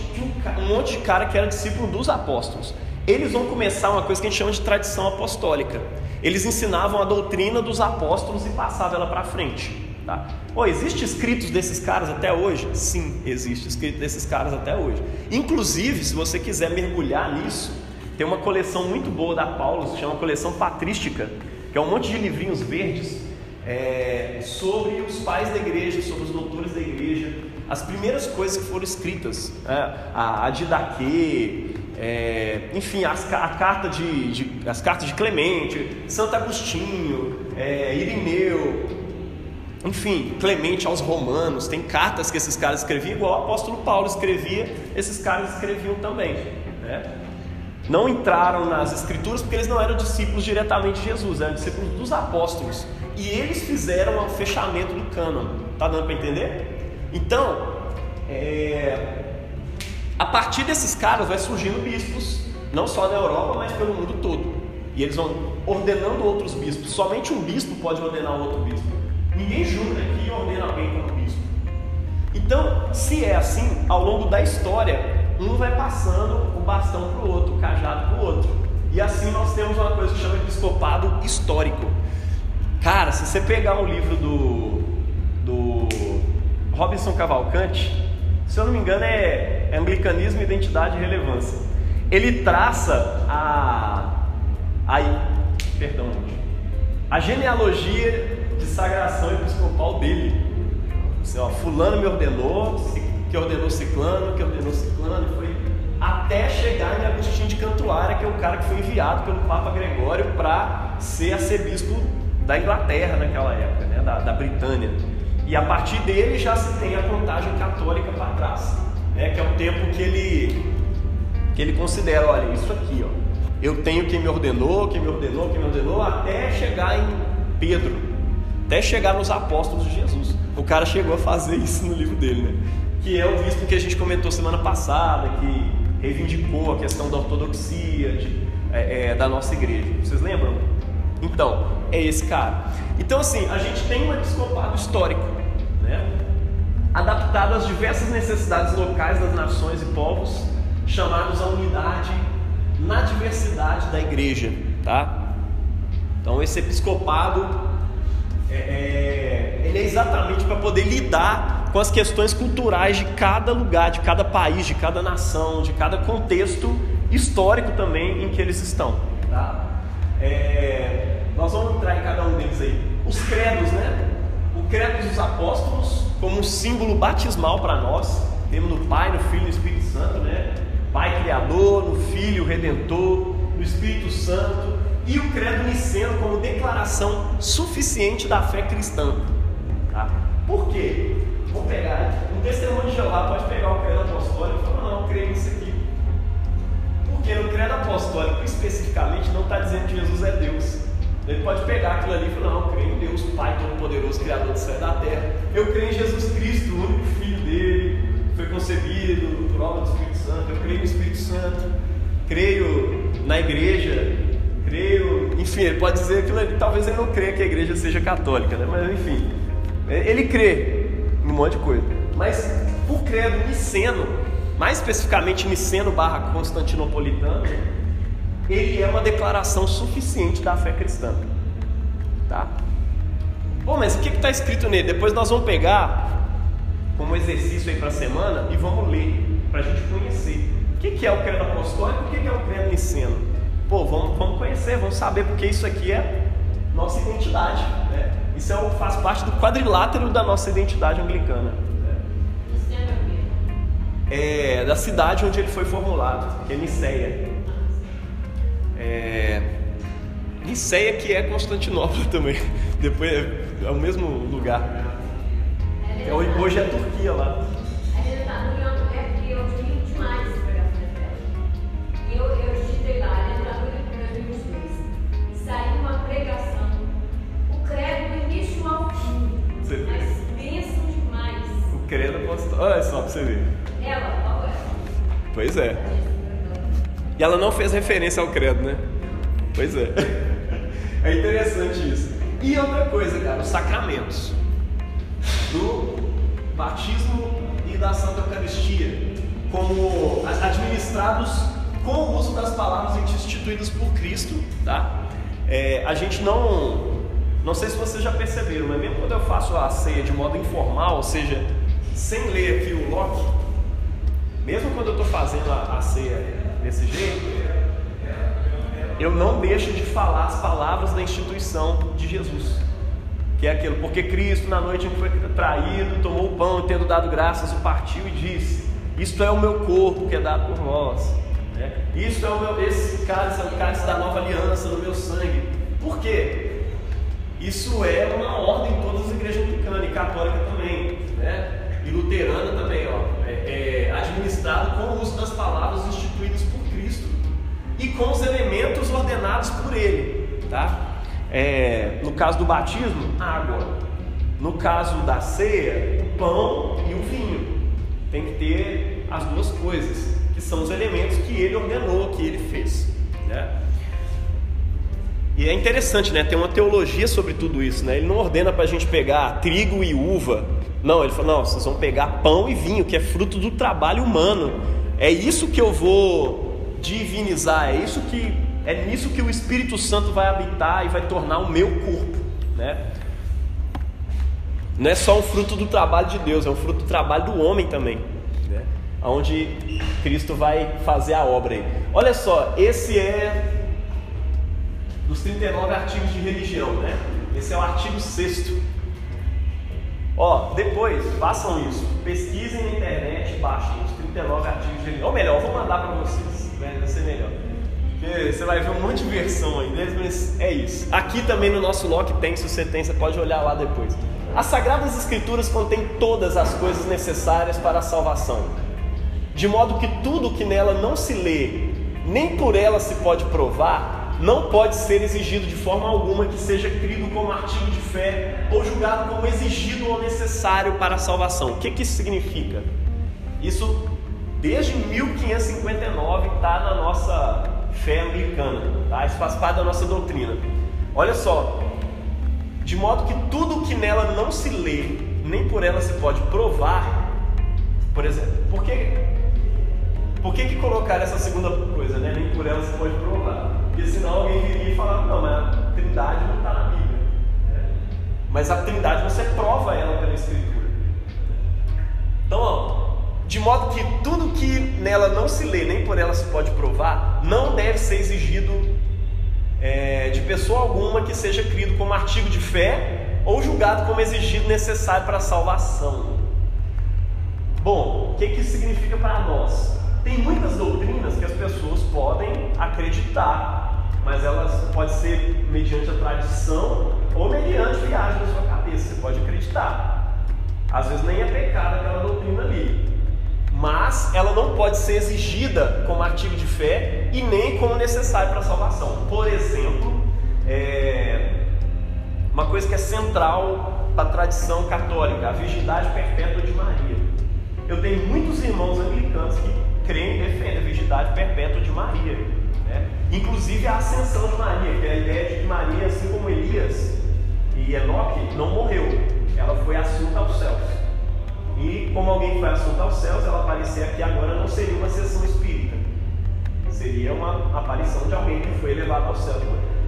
um monte de cara que era discípulo dos apóstolos. Eles vão começar uma coisa que a gente chama de tradição apostólica. Eles ensinavam a doutrina dos apóstolos e passavam ela para frente. Tá? Oh, existe escritos desses caras até hoje? Sim, existe escrito desses caras até hoje. Inclusive, se você quiser mergulhar nisso, tem uma coleção muito boa da Paulo, se chama coleção patrística, que é um monte de livrinhos verdes é, sobre os pais da igreja, sobre os doutores da igreja, as primeiras coisas que foram escritas, é, a, a Didaquê, é, enfim, as, a carta de, de, as cartas de Clemente, Santo Agostinho, é, Irineu, enfim, Clemente aos Romanos, tem cartas que esses caras escreviam, igual o apóstolo Paulo escrevia, esses caras escreviam também. Né? Não entraram nas escrituras porque eles não eram discípulos diretamente de Jesus, eram discípulos dos apóstolos. E eles fizeram o fechamento do cânon. Tá dando para entender? Então, é... a partir desses caras vai surgindo bispos, não só na Europa, mas pelo mundo todo. E eles vão ordenando outros bispos. Somente um bispo pode ordenar outro bispo. Ninguém jura que ordena alguém como bispo. Então, se é assim, ao longo da história, um vai passando o bastão para o outro, o cajado para o outro. E assim nós temos uma coisa que chama de episcopado histórico. Cara, se você pegar um livro do, do Robinson Cavalcante, se eu não me engano é Anglicanismo, Identidade e Relevância. Ele traça a, a perdão, a genealogia de sagração episcopal dele. Assim, ó, fulano me ordenou, que ordenou ciclano, que ordenou ciclano, e foi até chegar em Agostinho de Cantuária, que é o cara que foi enviado pelo Papa Gregório para ser arcebispo da Inglaterra naquela época, né, da, da Britânia. E a partir dele já se tem a contagem católica para trás, né, que é o tempo que ele, que ele considera, olha, isso aqui, ó, eu tenho quem me ordenou, quem me ordenou, quem me ordenou, até chegar em Pedro, até chegar nos apóstolos de Jesus. O cara chegou a fazer isso no livro dele, né? Que é o bispo que a gente comentou semana passada, que reivindicou a questão da ortodoxia de, é, é, da nossa igreja. Vocês lembram? Então, é esse cara. Então, assim, a gente tem um episcopado histórico, né? Adaptado às diversas necessidades locais das nações e povos, chamados à unidade na diversidade da igreja, tá? Então, esse episcopado é, é, ele é exatamente para poder lidar com as questões culturais de cada lugar, de cada país, de cada nação, de cada contexto histórico também em que eles estão. Tá? É, nós vamos entrar em cada um deles aí. Os credos, né? O credo dos apóstolos, como um símbolo batismal para nós, temos no Pai, no Filho e no Espírito Santo, né? Pai Criador, no Filho Redentor, no Espírito Santo, e o credo niceno como declaração suficiente da fé cristã. Tá? Por quê? Vou pegar, um testemunho de Jeová pode pegar o credo apostólico e falar, não, eu creio nisso. Porque no credo apostólico, especificamente, não está dizendo que Jesus é Deus. Ele pode pegar aquilo ali e falar, não, eu creio em Deus, Pai Todo-Poderoso, Criador do céu e da terra. Eu creio em Jesus Cristo, o único Filho dele, foi concebido por obra do Espírito Santo. Eu creio no Espírito Santo. Creio na igreja creio, enfim, ele pode dizer aquilo ali, talvez ele não creia que a igreja seja católica, né? mas enfim, ele crê em um monte de coisa. Mas o credo niceno, mais especificamente niceno barra constantinopolitano, ele é uma declaração suficiente da fé cristã. Tá? Bom, mas o que está escrito nele? Depois nós vamos pegar como exercício aí para a semana e vamos ler, para a gente conhecer. O que, que é o credo apostólico e o que, que é o credo niceno? pô, vamos, vamos conhecer, vamos saber, porque isso aqui é nossa identidade. Né? Isso é, faz parte do quadrilátero da nossa identidade anglicana. É, da cidade onde ele foi formulado, que é Niceia. É, Niceia que é Constantinopla também. Depois é, é o mesmo lugar. É, hoje é Turquia lá. credo apostólico. Olha só pra você ver. Pois é. E ela não fez referência ao credo, né? Pois é. É interessante isso. E outra coisa, cara, os sacramentos. Do batismo e da Santa Eucaristia. Como administrados com o uso das palavras instituídas por Cristo, tá? É, a gente não. Não sei se vocês já perceberam, mas mesmo quando eu faço a ceia de modo informal, ou seja, sem ler aqui o Locke, mesmo quando eu estou fazendo a, a ceia desse jeito, eu não deixo de falar as palavras da instituição de Jesus. Que é aquilo, porque Cristo, na noite em que foi traído, tomou o pão tendo dado graças, o partiu e disse: Isto é o meu corpo que é dado por vós. né? Isto é o meu, esse cálice é o cálice da nova aliança no meu sangue. Por quê? Isso é uma ordem em todas as igrejas anglicanas e católica também, né? E luterana também, ó. É, é administrado com o uso das palavras instituídas por Cristo e com os elementos ordenados por Ele, tá? É, no caso do batismo, água. No caso da ceia, o pão e o vinho. Tem que ter as duas coisas, que são os elementos que Ele ordenou, que Ele fez, né? E é interessante, né? Tem uma teologia sobre tudo isso, né? Ele não ordena para a gente pegar trigo e uva. Não, ele fala, não, vocês vão pegar pão e vinho, que é fruto do trabalho humano. É isso que eu vou divinizar, é isso que é nisso que o Espírito Santo vai habitar e vai tornar o meu corpo, né? Não é só um fruto do trabalho de Deus, é um fruto do trabalho do homem também, né? Onde Cristo vai fazer a obra aí. Olha só, esse é dos 39 artigos de religião, né? Esse é o artigo 6 Ó, depois, façam isso. Pesquisem na internet, baixem os 39 artigos de. Ou melhor, vou mandar para vocês, né? vai ser melhor. Porque você vai ver um monte de versão aí deles, mas é isso. Aqui também no nosso Loki tem, se você tem, você pode olhar lá depois. As Sagradas Escrituras contêm todas as coisas necessárias para a salvação, de modo que tudo que nela não se lê, nem por ela se pode provar, não pode ser exigido de forma alguma que seja crido como artigo de fé ou julgado como exigido ou necessário para a salvação. O que, que isso significa? Isso, desde 1559, está na nossa fé anglicana, tá? isso faz parte da nossa doutrina. Olha só, de modo que tudo que nela não se lê, nem por ela se pode provar, por exemplo, por que, por que, que colocar essa segunda coisa, né? nem por ela se pode provar? Porque senão alguém viria e falar, não, mas a trindade não está na Bíblia. né? Mas a trindade você prova ela pela Escritura. Então, ó, de modo que tudo que nela não se lê, nem por ela se pode provar, não deve ser exigido é, de pessoa alguma que seja crido como artigo de fé ou julgado como exigido necessário para a salvação. Bom, o que, que isso significa para nós? Tem muitas doutrinas que as pessoas podem acreditar, mas elas pode ser mediante a tradição ou mediante viagem na sua cabeça. Você pode acreditar. Às vezes nem é pecado aquela doutrina ali, mas ela não pode ser exigida como artigo de fé e nem como necessário para a salvação. Por exemplo, é, uma coisa que é central para a tradição católica, a virgindade perpétua de Maria. Eu tenho muitos irmãos anglicanos que creem e defendem a virgindade perpétua de Maria. Né? Inclusive a ascensão de Maria, que é a ideia de que Maria, assim como Elias e Enoque, não morreu. Ela foi assunta aos céus. E como alguém foi assunto aos céus, ela aparecer aqui agora não seria uma sessão espírita. Seria uma aparição de alguém que foi elevado aos céus.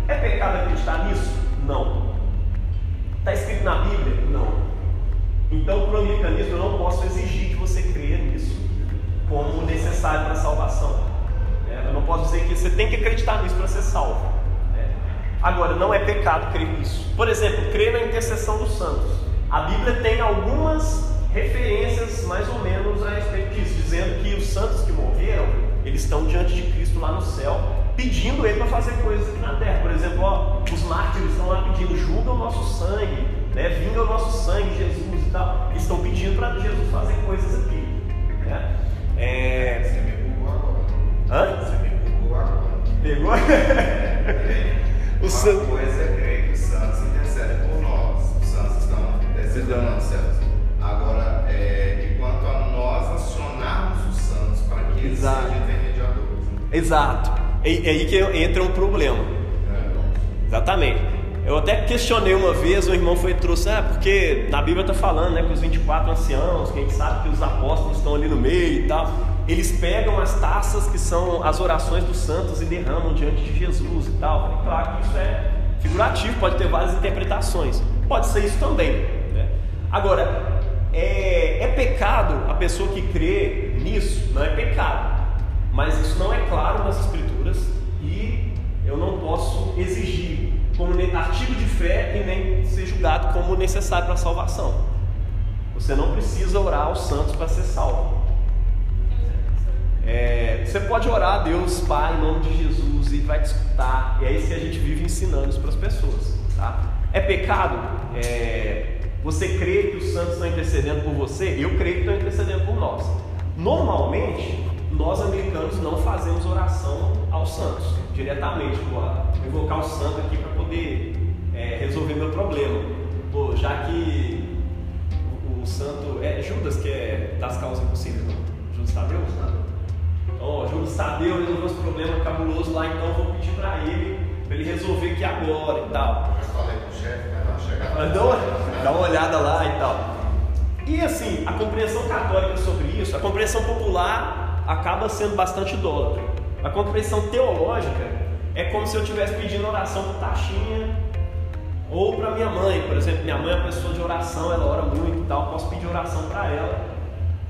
É pecado acreditar nisso? Não. Está escrito na Bíblia? Não. Então, para o anglicanismo, eu não posso exigir que você creia nisso como necessário para a salvação. né? Eu não posso dizer que você tem que acreditar nisso para ser salvo. né? Agora, não é pecado crer nisso. Por exemplo, crer na intercessão dos santos. A Bíblia tem algumas referências mais ou menos a respeito disso, dizendo que os santos que morreram, eles estão diante de Cristo lá no céu, pedindo ele para fazer coisas aqui na terra. Por exemplo, ó, os mártires estão lá pedindo, julga o nosso sangue, né? vinga o nosso sangue, Jesus e tal. Estão pedindo para Jesus fazer coisas aqui. É... Você me bugou agora. Hã? Você me bugou agora. Pegou? o Santos. Coisa é crer que o Santos intercede por nós. O Santos está intercedendo, não, Celso. Agora, é, enquanto a nós acionarmos o Santos para que eles Exato. sejam intermediadores. Exato. É, é aí que entra um problema. É. Exatamente. Eu até questionei uma vez, o irmão foi trouxe, ah, porque na Bíblia está falando, né, que os 24 anciãos, que a gente sabe que os apóstolos estão ali no meio e tal, eles pegam as taças que são as orações dos santos e derramam diante de Jesus e tal. Falei, claro que isso é figurativo, pode ter várias interpretações. Pode ser isso também. Né? Agora, é, é pecado a pessoa que crê nisso? Não é pecado. Mas isso não é claro nas Escrituras e eu não posso exigir como artigo de fé e nem ser julgado como necessário para a salvação. Você não precisa orar aos santos para ser salvo. É, você pode orar a Deus, Pai, em nome de Jesus, e vai te escutar. E é isso que a gente vive ensinando isso para as pessoas. Tá? É pecado? É, você crê que os santos estão intercedendo por você? Eu creio que estão intercedendo por nós. Normalmente, nós americanos não fazemos oração aos santos diretamente. Vou invocar o santo aqui para poder é, resolver meu problema. Pô, já que o, o, santo. É Judas que é das causas impossíveis, não? Judas Tadeu? Ó, oh, Judas Tadeu resolveu esse problema cabuloso lá, então eu vou pedir para ele, para ele resolver aqui agora e tal. Eu falei com o chefe, uma, dá uma olhada lá e tal. E assim, a compreensão católica sobre isso, a compreensão popular acaba sendo bastante idólatra. A compreensão teológica é como se eu estivesse pedindo oração para Taxinha ou para minha mãe, por exemplo. Minha mãe é uma pessoa de oração, ela ora muito e tal. Posso pedir oração para ela.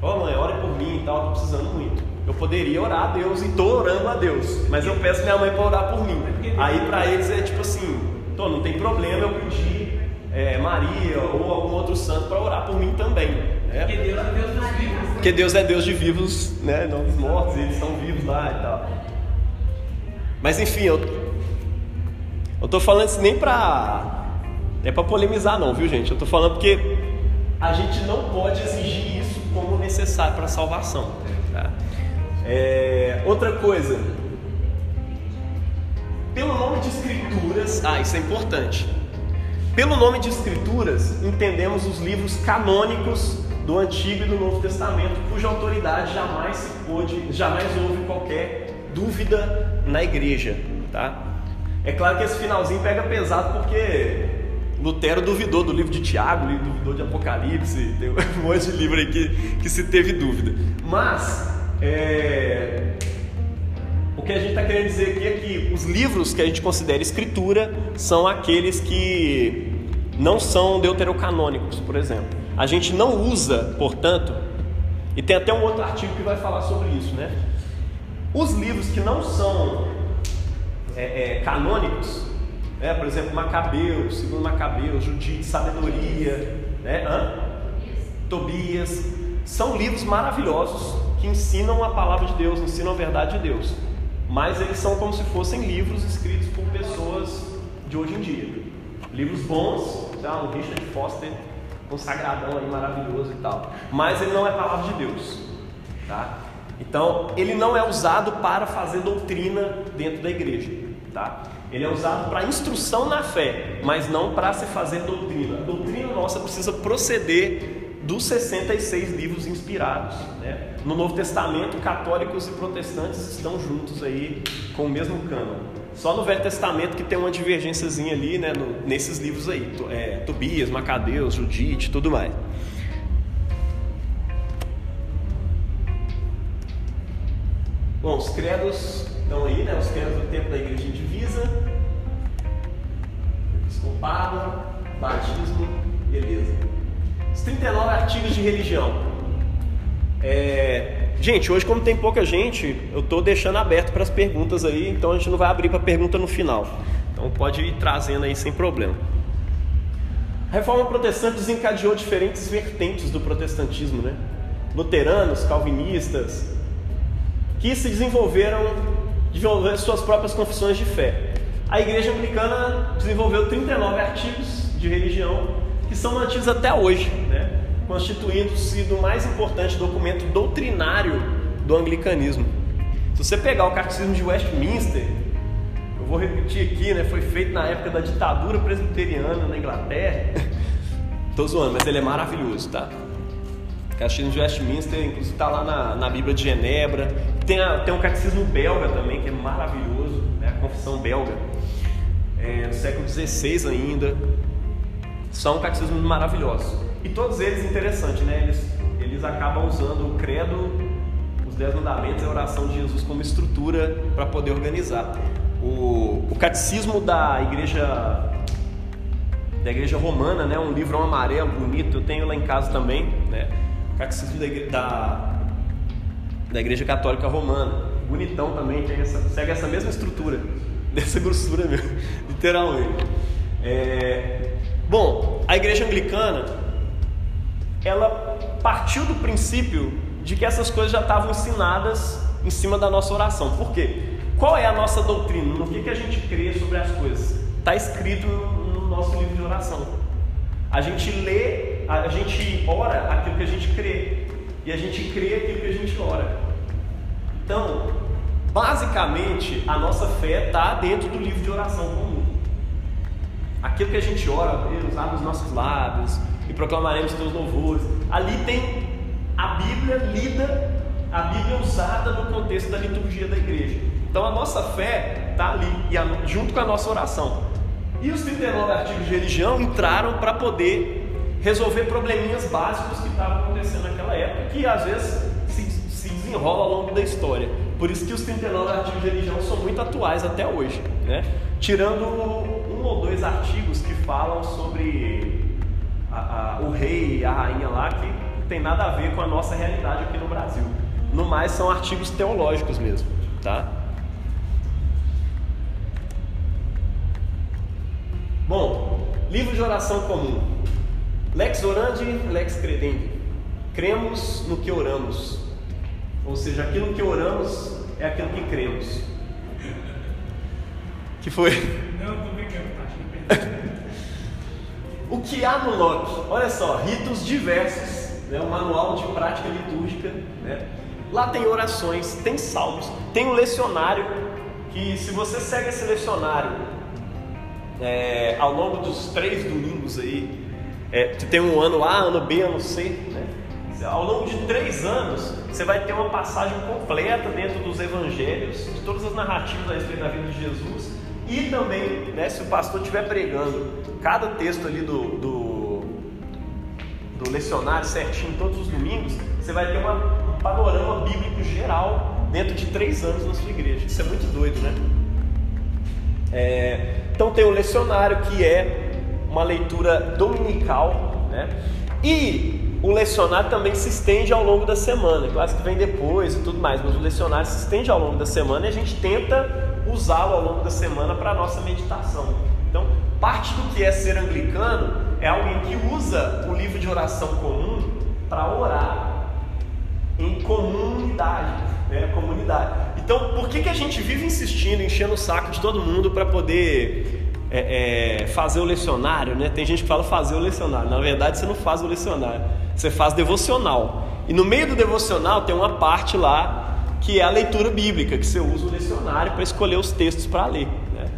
Ó, oh, mãe, ore por mim e tal, estou precisando muito. Eu poderia orar a Deus e estou orando a Deus, mas eu peço minha mãe para orar por mim. Aí para eles é tipo assim: então não tem problema eu pedir é, Maria ou algum outro santo para orar por mim também. Né? Porque Deus é Deus dos vivos. Porque Deus é Deus de vivos, né? não dos mortos, eles estão vivos lá e tal. Mas enfim, eu, eu tô falando isso nem para é para polemizar não, viu gente? Eu tô falando porque a gente não pode exigir isso como necessário para salvação. Tá? É, outra coisa, pelo nome de escrituras, ah, isso é importante. Pelo nome de escrituras, entendemos os livros canônicos do Antigo e do Novo Testamento, cuja autoridade jamais se pôde, jamais houve qualquer dúvida na igreja, tá? É claro que esse finalzinho pega pesado porque Lutero duvidou do livro de Tiago, duvidou de Apocalipse, tem um monte de livro aí que, que se teve dúvida. Mas é, o que a gente está querendo dizer aqui é que os livros que a gente considera escritura são aqueles que não são deuterocanônicos, por exemplo. A gente não usa, portanto, e tem até um outro artigo que vai falar sobre isso, né? Os livros que não são é, é, canônicos, né? por exemplo, Macabeus, segundo Macabeus, Judite, Sabedoria, né? Tobias, são livros maravilhosos que ensinam a palavra de Deus, ensinam a verdade de Deus. Mas eles são como se fossem livros escritos por pessoas de hoje em dia. Livros bons, um Richard Foster consagradão aí maravilhoso e tal. Mas ele não é palavra de Deus, tá? Então, ele não é usado para fazer doutrina dentro da igreja, tá? Ele é usado para instrução na fé, mas não para se fazer doutrina. A doutrina nossa precisa proceder dos 66 livros inspirados. Né? No Novo Testamento, católicos e protestantes estão juntos aí com o mesmo cânon. Só no Velho Testamento que tem uma divergênciazinha ali, né, no, nesses livros aí, é, Tobias, Macadeus, Judite, tudo mais. Bom, os credos estão aí, né? Os credos do tempo da igreja divisa. Episcopado, batismo, beleza. Os 39 artigos de religião. É, gente, hoje como tem pouca gente, eu estou deixando aberto para as perguntas aí, então a gente não vai abrir para pergunta no final. Então pode ir trazendo aí sem problema. A reforma protestante desencadeou diferentes vertentes do protestantismo, né? Luteranos, calvinistas, que se desenvolveram, desenvolveram suas próprias confissões de fé. A igreja anglicana desenvolveu 39 artigos de religião que são mantidos até hoje, né? constituindo-se do mais importante documento doutrinário do anglicanismo. Se você pegar o Catecismo de Westminster, eu vou repetir aqui, né? Foi feito na época da ditadura presbiteriana na Inglaterra. Tô zoando, mas ele é maravilhoso, tá? Catecismo de Westminster, inclusive está lá na, na Bíblia de Genebra. Tem, a, tem um catecismo belga também, que é maravilhoso, né? a confissão belga, é, no século XVI ainda. São catecismos maravilhosos. E todos eles, interessante, né? Eles, eles acabam usando o credo, os dez mandamentos e a oração de Jesus como estrutura para poder organizar. O, o catecismo da igreja da igreja romana, né? Um livro amarelo, bonito, eu tenho lá em casa também, né? Catecismo da, da, da igreja católica romana, bonitão também, essa, segue essa mesma estrutura, dessa grossura mesmo, literalmente. É, bom, a igreja anglicana, ela partiu do princípio de que essas coisas já estavam ensinadas em cima da nossa oração. Por quê? Qual é a nossa doutrina? No que, que a gente crê sobre as coisas? Está escrito no nosso livro de oração. A gente lê, a gente ora aquilo que a gente crê. E a gente crê aquilo que a gente ora. Então, basicamente, a nossa fé está dentro do livro de oração comum. Aquilo que a gente ora, Deus, abre os nossos lábios e proclamaremos teus louvores. Ali tem a Bíblia lida, a Bíblia usada no contexto da liturgia da igreja. Então a nossa fé está ali, e junto com a nossa oração. E os 39 artigos de religião entraram para poder resolver probleminhas básicos que estavam acontecendo naquela época, que às vezes se, se desenrola ao longo da história. Por isso que os 39 artigos de religião são muito atuais até hoje, né? tirando um ou dois artigos que falam sobre a, a, o rei e a rainha lá, que não tem nada a ver com a nossa realidade aqui no Brasil. No mais, são artigos teológicos mesmo, tá? Bom, livro de oração comum. Lex orandi, lex credendi. Cremos no que oramos. Ou seja, aquilo que oramos é aquilo que cremos. Que foi? Não, tô brincando, tá? O que há no LOC? Olha só, ritos diversos, né? um manual de prática litúrgica. Né? Lá tem orações, tem salmos, tem um lecionário que se você segue esse lecionário é, ao longo dos três domingos aí, é, tu tem um ano A, ano B, ano C, né? Ao longo de três anos, você vai ter uma passagem completa dentro dos evangelhos, de todas as narrativas a respeito da vida de Jesus, e também, né, se o pastor estiver pregando cada texto ali do, do, do lecionário certinho todos os domingos, você vai ter uma, um panorama bíblico geral dentro de três anos na sua igreja. Isso é muito doido, né? É, então tem o lecionário que é uma leitura dominical, né? E o lecionário também se estende ao longo da semana. Claro que vem depois e tudo mais, mas o lecionário se estende ao longo da semana e a gente tenta usá-lo ao longo da semana para a nossa meditação. Então, parte do que é ser anglicano é alguém que usa o livro de oração comum para orar em comunidade, né? comunidade. Então, por que, que a gente vive insistindo, enchendo o saco de todo mundo para poder é, é, fazer o lecionário? Né? Tem gente que fala fazer o lecionário. Na verdade, você não faz o lecionário, você faz devocional. E no meio do devocional tem uma parte lá que é a leitura bíblica, que você usa o lecionário para escolher os textos para ler. Né?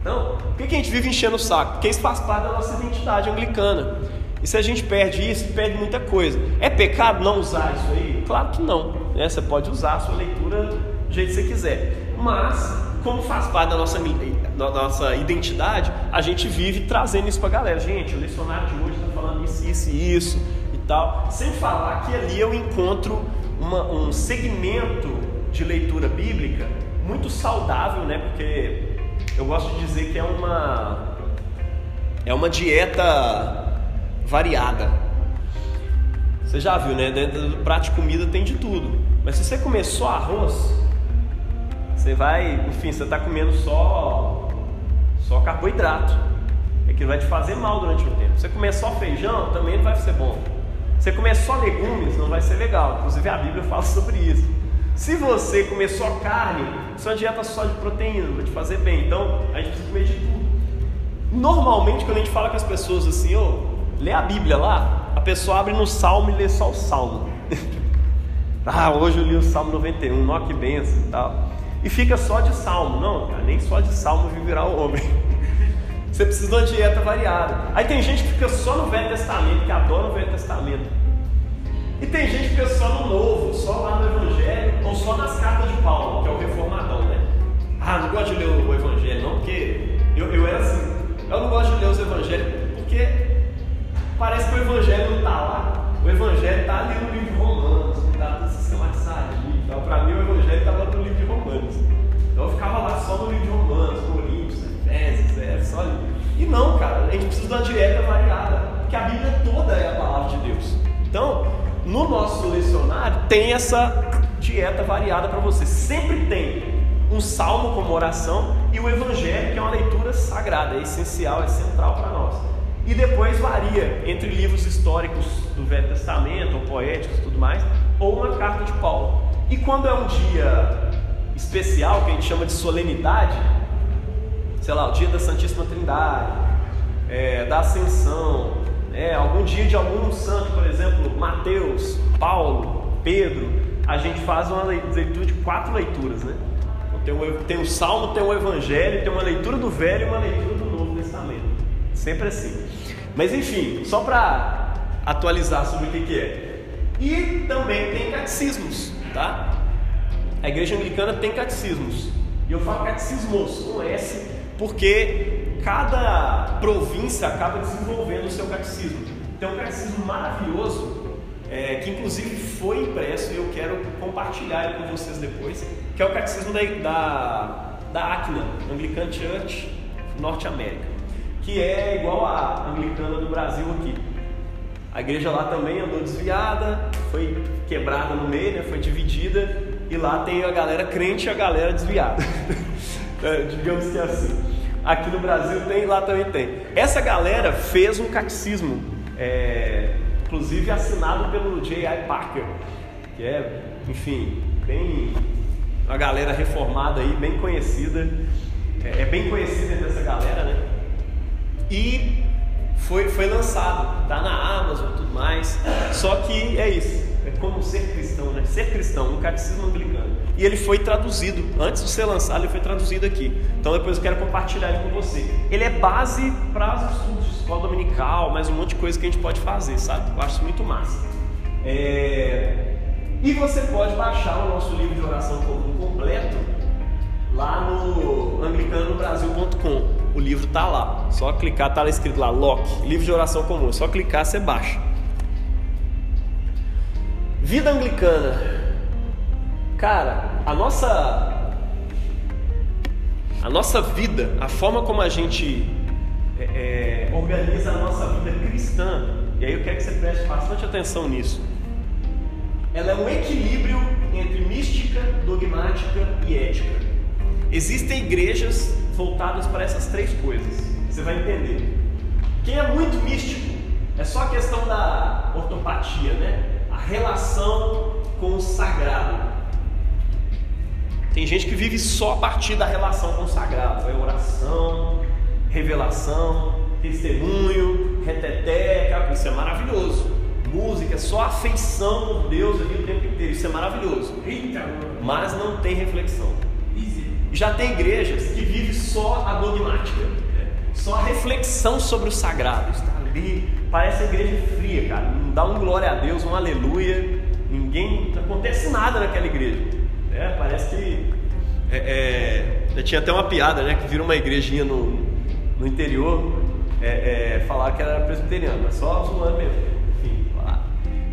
Então, por que, a gente vive enchendo o saco? Porque isso faz parte da nossa identidade anglicana. E se a gente perde isso, perde muita coisa. É pecado não usar isso aí? Claro que não. Né? Você pode usar a sua leitura do jeito que você quiser. Mas, como faz parte da nossa, da nossa identidade, a gente vive trazendo isso para a galera. Gente, o lecionário de hoje está falando isso, isso e isso e tal. Sem falar que ali eu encontro uma, um segmento de leitura bíblica muito saudável, né? Porque eu gosto de dizer que é uma é uma dieta variada. Você já viu, né? Dentro do prato de comida tem de tudo. Mas se você comer só arroz, você vai, enfim, você está comendo só só carboidrato. É que vai te fazer mal durante o tempo. Você comer só feijão, também não vai ser bom. Você comer só legumes não vai ser legal. Inclusive a Bíblia fala sobre isso. Se você comer só carne, sua dieta só de proteína vai te fazer bem. Então a gente precisa comer de tudo. Normalmente quando a gente fala com as pessoas assim, ô, lê a Bíblia lá, a pessoa abre no Salmo e lê só o Salmo. ah, hoje eu li o Salmo 91, nó que benção e tal e fica só de salmo. Não, cara, nem só de salmo viverá o homem. Você precisa de uma dieta variada. Aí tem gente que fica só no Velho Testamento, que adora o Velho Testamento. E tem gente que fica só no Novo, só lá no Evangelho, ou só nas cartas de Paulo, que é o reformadão, né? Ah, não gosto de ler o Evangelho, não, porque eu, eu era assim. Eu não gosto de ler os Evangelhos, porque parece que o Evangelho não está lá. O Evangelho está ali no livro de Romanos, está tudo ali Então, para mim, o Evangelho está então, eu ficava lá só no livro de Romanos, Coríntios, Efésios, é, só ali. E não, cara, a gente precisa de uma dieta variada, porque a Bíblia toda é a palavra de Deus. Então, no nosso lecionário, tem essa dieta variada para você. Sempre tem um salmo como oração e o evangelho, que é uma leitura sagrada, é essencial, é central para nós. E depois varia entre livros históricos do Velho Testamento, ou poéticos e tudo mais, ou uma carta de Paulo. E quando é um dia especial, que a gente chama de solenidade, sei lá, o dia da Santíssima Trindade, é, da Ascensão, é, algum dia de algum santo, por exemplo, Mateus, Paulo, Pedro, a gente faz uma leitura de quatro leituras, né? Tem o, tem o Salmo, tem o Evangelho, tem uma leitura do Velho e uma leitura do Novo Testamento. Sempre assim. Mas enfim, só para atualizar sobre o que, que é. E também tem catecismos, tá? A igreja anglicana tem catecismos. E eu falo catecismos com S, porque cada província acaba desenvolvendo o seu catecismo. Tem um catecismo maravilhoso é, que inclusive foi impresso e eu quero compartilhar ele com vocês depois, que é o Catecismo da, da, da ACNA, Anglican Church Norte América, que é igual à anglicana do Brasil aqui. A igreja lá também andou desviada, foi quebrada no meio, né, foi dividida, e lá tem a galera crente e a galera desviada. é, digamos que é assim. Aqui no Brasil tem, lá também tem. Essa galera fez um catecismo. É, inclusive assinado pelo J.I. Parker, que é, enfim, bem uma galera reformada aí, bem conhecida, é, é bem conhecida entre essa galera, né? E foi, foi lançado, tá na Amazon e tudo mais. Só que é isso, como ser cristão, né? Ser cristão, um catecismo anglicano. E ele foi traduzido, antes de ser lançado, ele foi traduzido aqui. Então depois eu quero compartilhar ele com você. Ele é base para os estudos de escola dominical, mais um monte de coisa que a gente pode fazer, sabe? Eu acho muito massa. É... E você pode baixar o nosso livro de oração comum completo lá no anglicanobrasil.com. O livro tá lá. Só clicar, tá lá escrito lá, LOC, livro de oração comum. Só clicar, você baixa. Vida anglicana. Cara, a nossa a nossa vida, a forma como a gente é, é, organiza a nossa vida cristã, e aí eu quero que você preste bastante atenção nisso. Ela é um equilíbrio entre mística, dogmática e ética. Existem igrejas voltadas para essas três coisas. Você vai entender. Quem é muito místico é só a questão da ortopatia, né? Relação com o sagrado. Tem gente que vive só a partir da relação com o sagrado, é oração, revelação, testemunho, reteté, isso é maravilhoso. Música, só afeição por Deus ali o tempo inteiro, isso é maravilhoso. Mas não tem reflexão. Já tem igrejas que vivem só a dogmática, só a reflexão sobre o sagrado. Está ali, parece a igreja fria, cara. Não dá um glória a Deus, um aleluia. Ninguém, não acontece nada naquela igreja. É, parece que. É, é, tinha até uma piada, né? Que vira uma igrejinha no, no interior, é, é, que era presbiteriana, mas só zoando mesmo. Enfim, lá.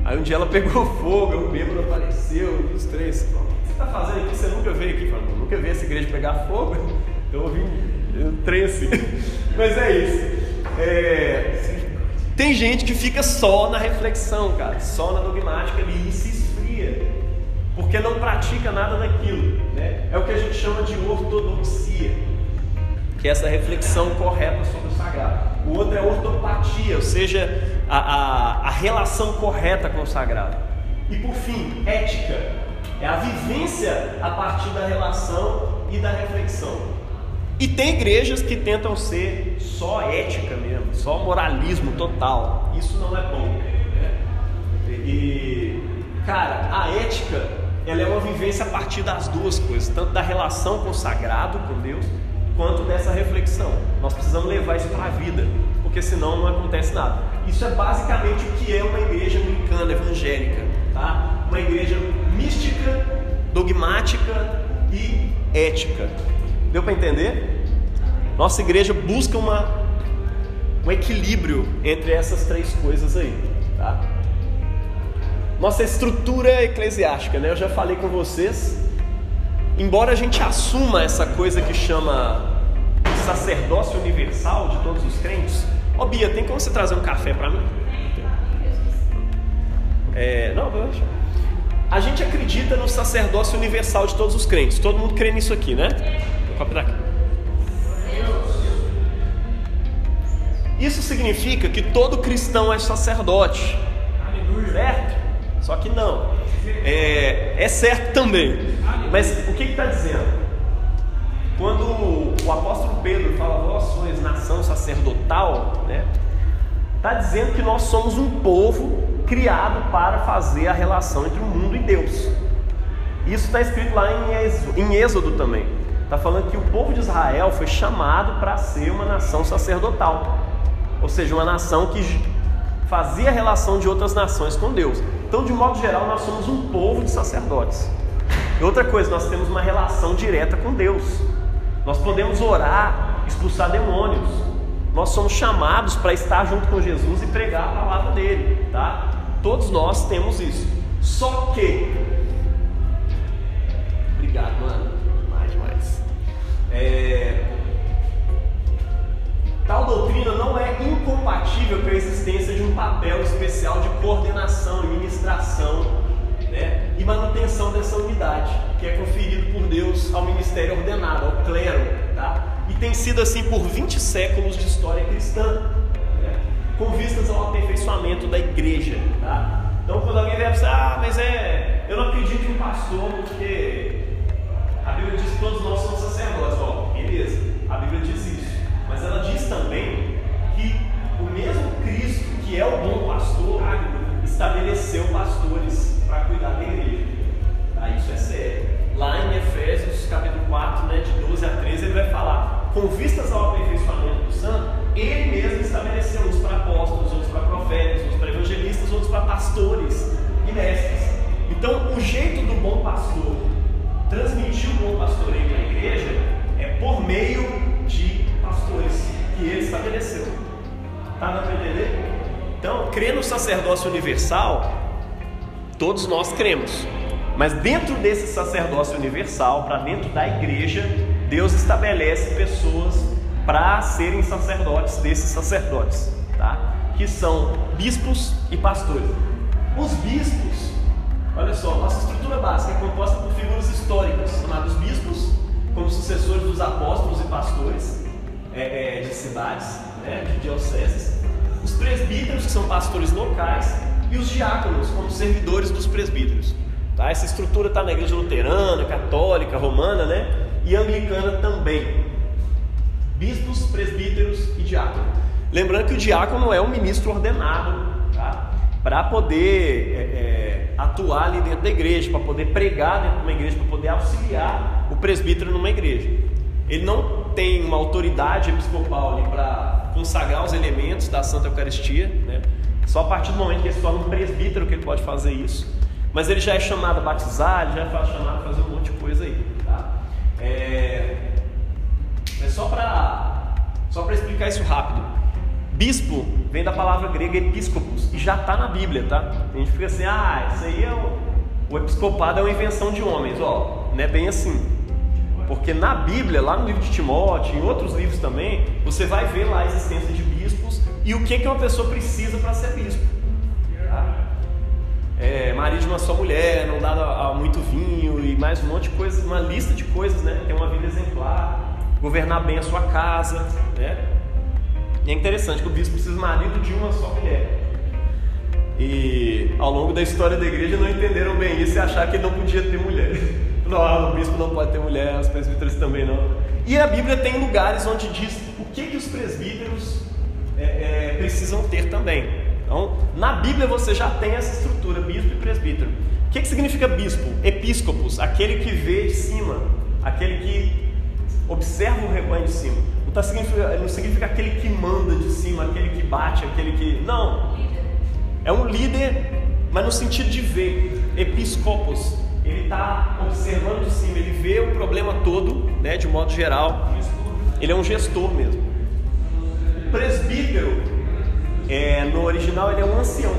Aí um dia ela pegou fogo, o bêbado apareceu, os três. O que você está fazendo aqui? Você nunca veio aqui? Falei, nunca vi essa igreja pegar fogo. Então eu vim, eu trem assim. Mas é isso. É, tem gente que fica só na reflexão, cara, só na dogmática ali e se esfria porque não pratica nada daquilo. Né? É o que a gente chama de ortodoxia, que é essa reflexão correta sobre o sagrado. O outro é ortopatia, ou seja, a, a, a relação correta com o sagrado. E por fim, ética, é a vivência a partir da relação e da reflexão. E tem igrejas que tentam ser só ética mesmo, só moralismo total. Isso não é bom. Né? E, cara, a ética ela é uma vivência a partir das duas coisas, tanto da relação com o sagrado, com Deus, quanto dessa reflexão. Nós precisamos levar isso para a vida, porque senão não acontece nada. Isso é basicamente o que é uma igreja anglicana evangélica, tá? Uma igreja mística, dogmática e ética. Deu para entender? Nossa igreja busca uma, um equilíbrio entre essas três coisas aí, tá? Nossa estrutura eclesiástica, né? Eu já falei com vocês. Embora a gente assuma essa coisa que chama sacerdócio universal de todos os crentes. Ó, Bia, tem como você trazer um café para mim? É, não, deixar. A gente acredita no sacerdócio universal de todos os crentes. Todo mundo crê nisso aqui, né? Vou copiar aqui. Isso significa que todo cristão é sacerdote, certo? Só que não. É, é certo também. Mas o que está dizendo? Quando o apóstolo Pedro fala, vós sois nação sacerdotal, né? Está dizendo que nós somos um povo criado para fazer a relação entre o mundo e Deus. Isso está escrito lá em Êxodo, em Êxodo também. Está falando que o povo de Israel foi chamado para ser uma nação sacerdotal, ou seja, uma nação que fazia relação de outras nações com Deus. Então, de modo geral, nós somos um povo de sacerdotes. E outra coisa, nós temos uma relação direta com Deus. Nós podemos orar, expulsar demônios. Nós somos chamados para estar junto com Jesus e pregar a palavra dele, tá? Todos nós temos isso. Só que. Obrigado, mano. Mais, demais. É... Tal doutrina não é incompatível com a existência de um papel especial de coordenação ministração né, e manutenção dessa unidade, que é conferido por Deus ao ministério ordenado, ao clero. Tá? E tem sido assim por 20 séculos de história cristã com vistas ao aperfeiçoamento da igreja. Tá? Então, quando alguém vier pensar, ah, mas é, eu não acredito em pastor porque a Bíblia diz que todos nós somos sacerdotes. Ó, beleza, a Bíblia diz isso. Ela diz também que o mesmo Cristo, que é o bom pastor, estabeleceu pastores para cuidar da igreja. Sacerdócio universal, todos nós cremos. Mas dentro desse sacerdócio universal, para dentro da igreja, Deus estabelece pessoas para serem sacerdotes desses sacerdotes, tá? que são bispos e pastores. Os bispos, olha só, nossa estrutura básica é composta por figuras históricas, chamados bispos, como sucessores dos apóstolos e pastores é, é, de cidades, né, de dioceses, os presbíteros, que são pastores locais, e os diáconos, como servidores dos presbíteros. Tá? Essa estrutura está na igreja luterana, católica, romana né? e anglicana também bispos, presbíteros e diáconos. Lembrando que o diácono é um ministro ordenado tá? para poder é, é, atuar ali dentro da igreja, para poder pregar dentro de uma igreja, para poder auxiliar o presbítero numa igreja. Ele não tem uma autoridade episcopal ali para consagrar os elementos da Santa Eucaristia, né? só a partir do momento que ele se torna um presbítero que ele pode fazer isso. Mas ele já é chamado a batizar, ele já é chamado a fazer um monte de coisa aí. Tá? É... É só para só explicar isso rápido. Bispo vem da palavra grega episcopos e já está na Bíblia, tá? A gente fica assim, ah, isso aí é o, o episcopado é uma invenção de homens, ó, não é bem assim. Porque na Bíblia, lá no livro de Timóteo, em outros livros também, você vai ver lá a existência de bispos e o que, que uma pessoa precisa para ser bispo. Tá? É, marido de uma só mulher, não dado a, muito vinho e mais um monte de coisas, uma lista de coisas, né? Tem uma vida exemplar governar bem a sua casa, né? E é interessante que o bispo precisa marido de uma só mulher. E ao longo da história da igreja não entenderam bem isso e acharam que não podia ter mulher. Não, o bispo não pode ter mulher, os presbíteros também não. E a Bíblia tem lugares onde diz o que, que os presbíteros é, é, precisam ter também. Então, na Bíblia você já tem essa estrutura, bispo e presbítero. O que, que significa bispo? Episcopos, aquele que vê de cima, aquele que observa o rebanho de cima. Não, tá significa, não significa aquele que manda de cima, aquele que bate, aquele que. Não. É um líder, mas no sentido de ver. Episcopos. Ele está observando de cima, ele vê o problema todo, né, de modo geral. Ele é um gestor mesmo. O presbítero, é, no original, ele é um ancião.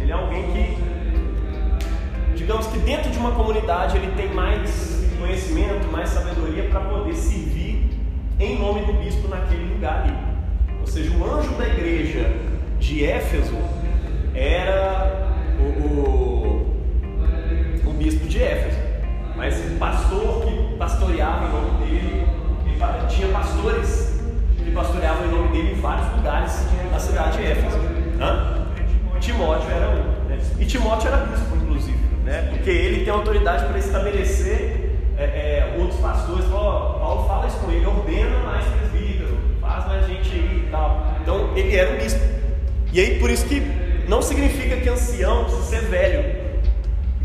Ele é alguém que, digamos que dentro de uma comunidade, ele tem mais conhecimento, mais sabedoria para poder servir em nome do bispo naquele lugar ali. Ou seja, o anjo da igreja de Éfeso era o, o, o bispo de Éfeso. Mas o pastor que pastoreava em nome dele, tinha pastores que pastoreavam em nome dele em vários lugares da cidade de Éfeso. Hã? Timóteo era um. né? E Timóteo era bispo, inclusive, né? porque ele tem autoridade para estabelecer é, é, outros pastores. Ó, Paulo fala isso com ele, ordena mais presbítero, faz mais gente aí e tal. Então ele era um bispo. E aí por isso que não significa que ancião precisa ser velho.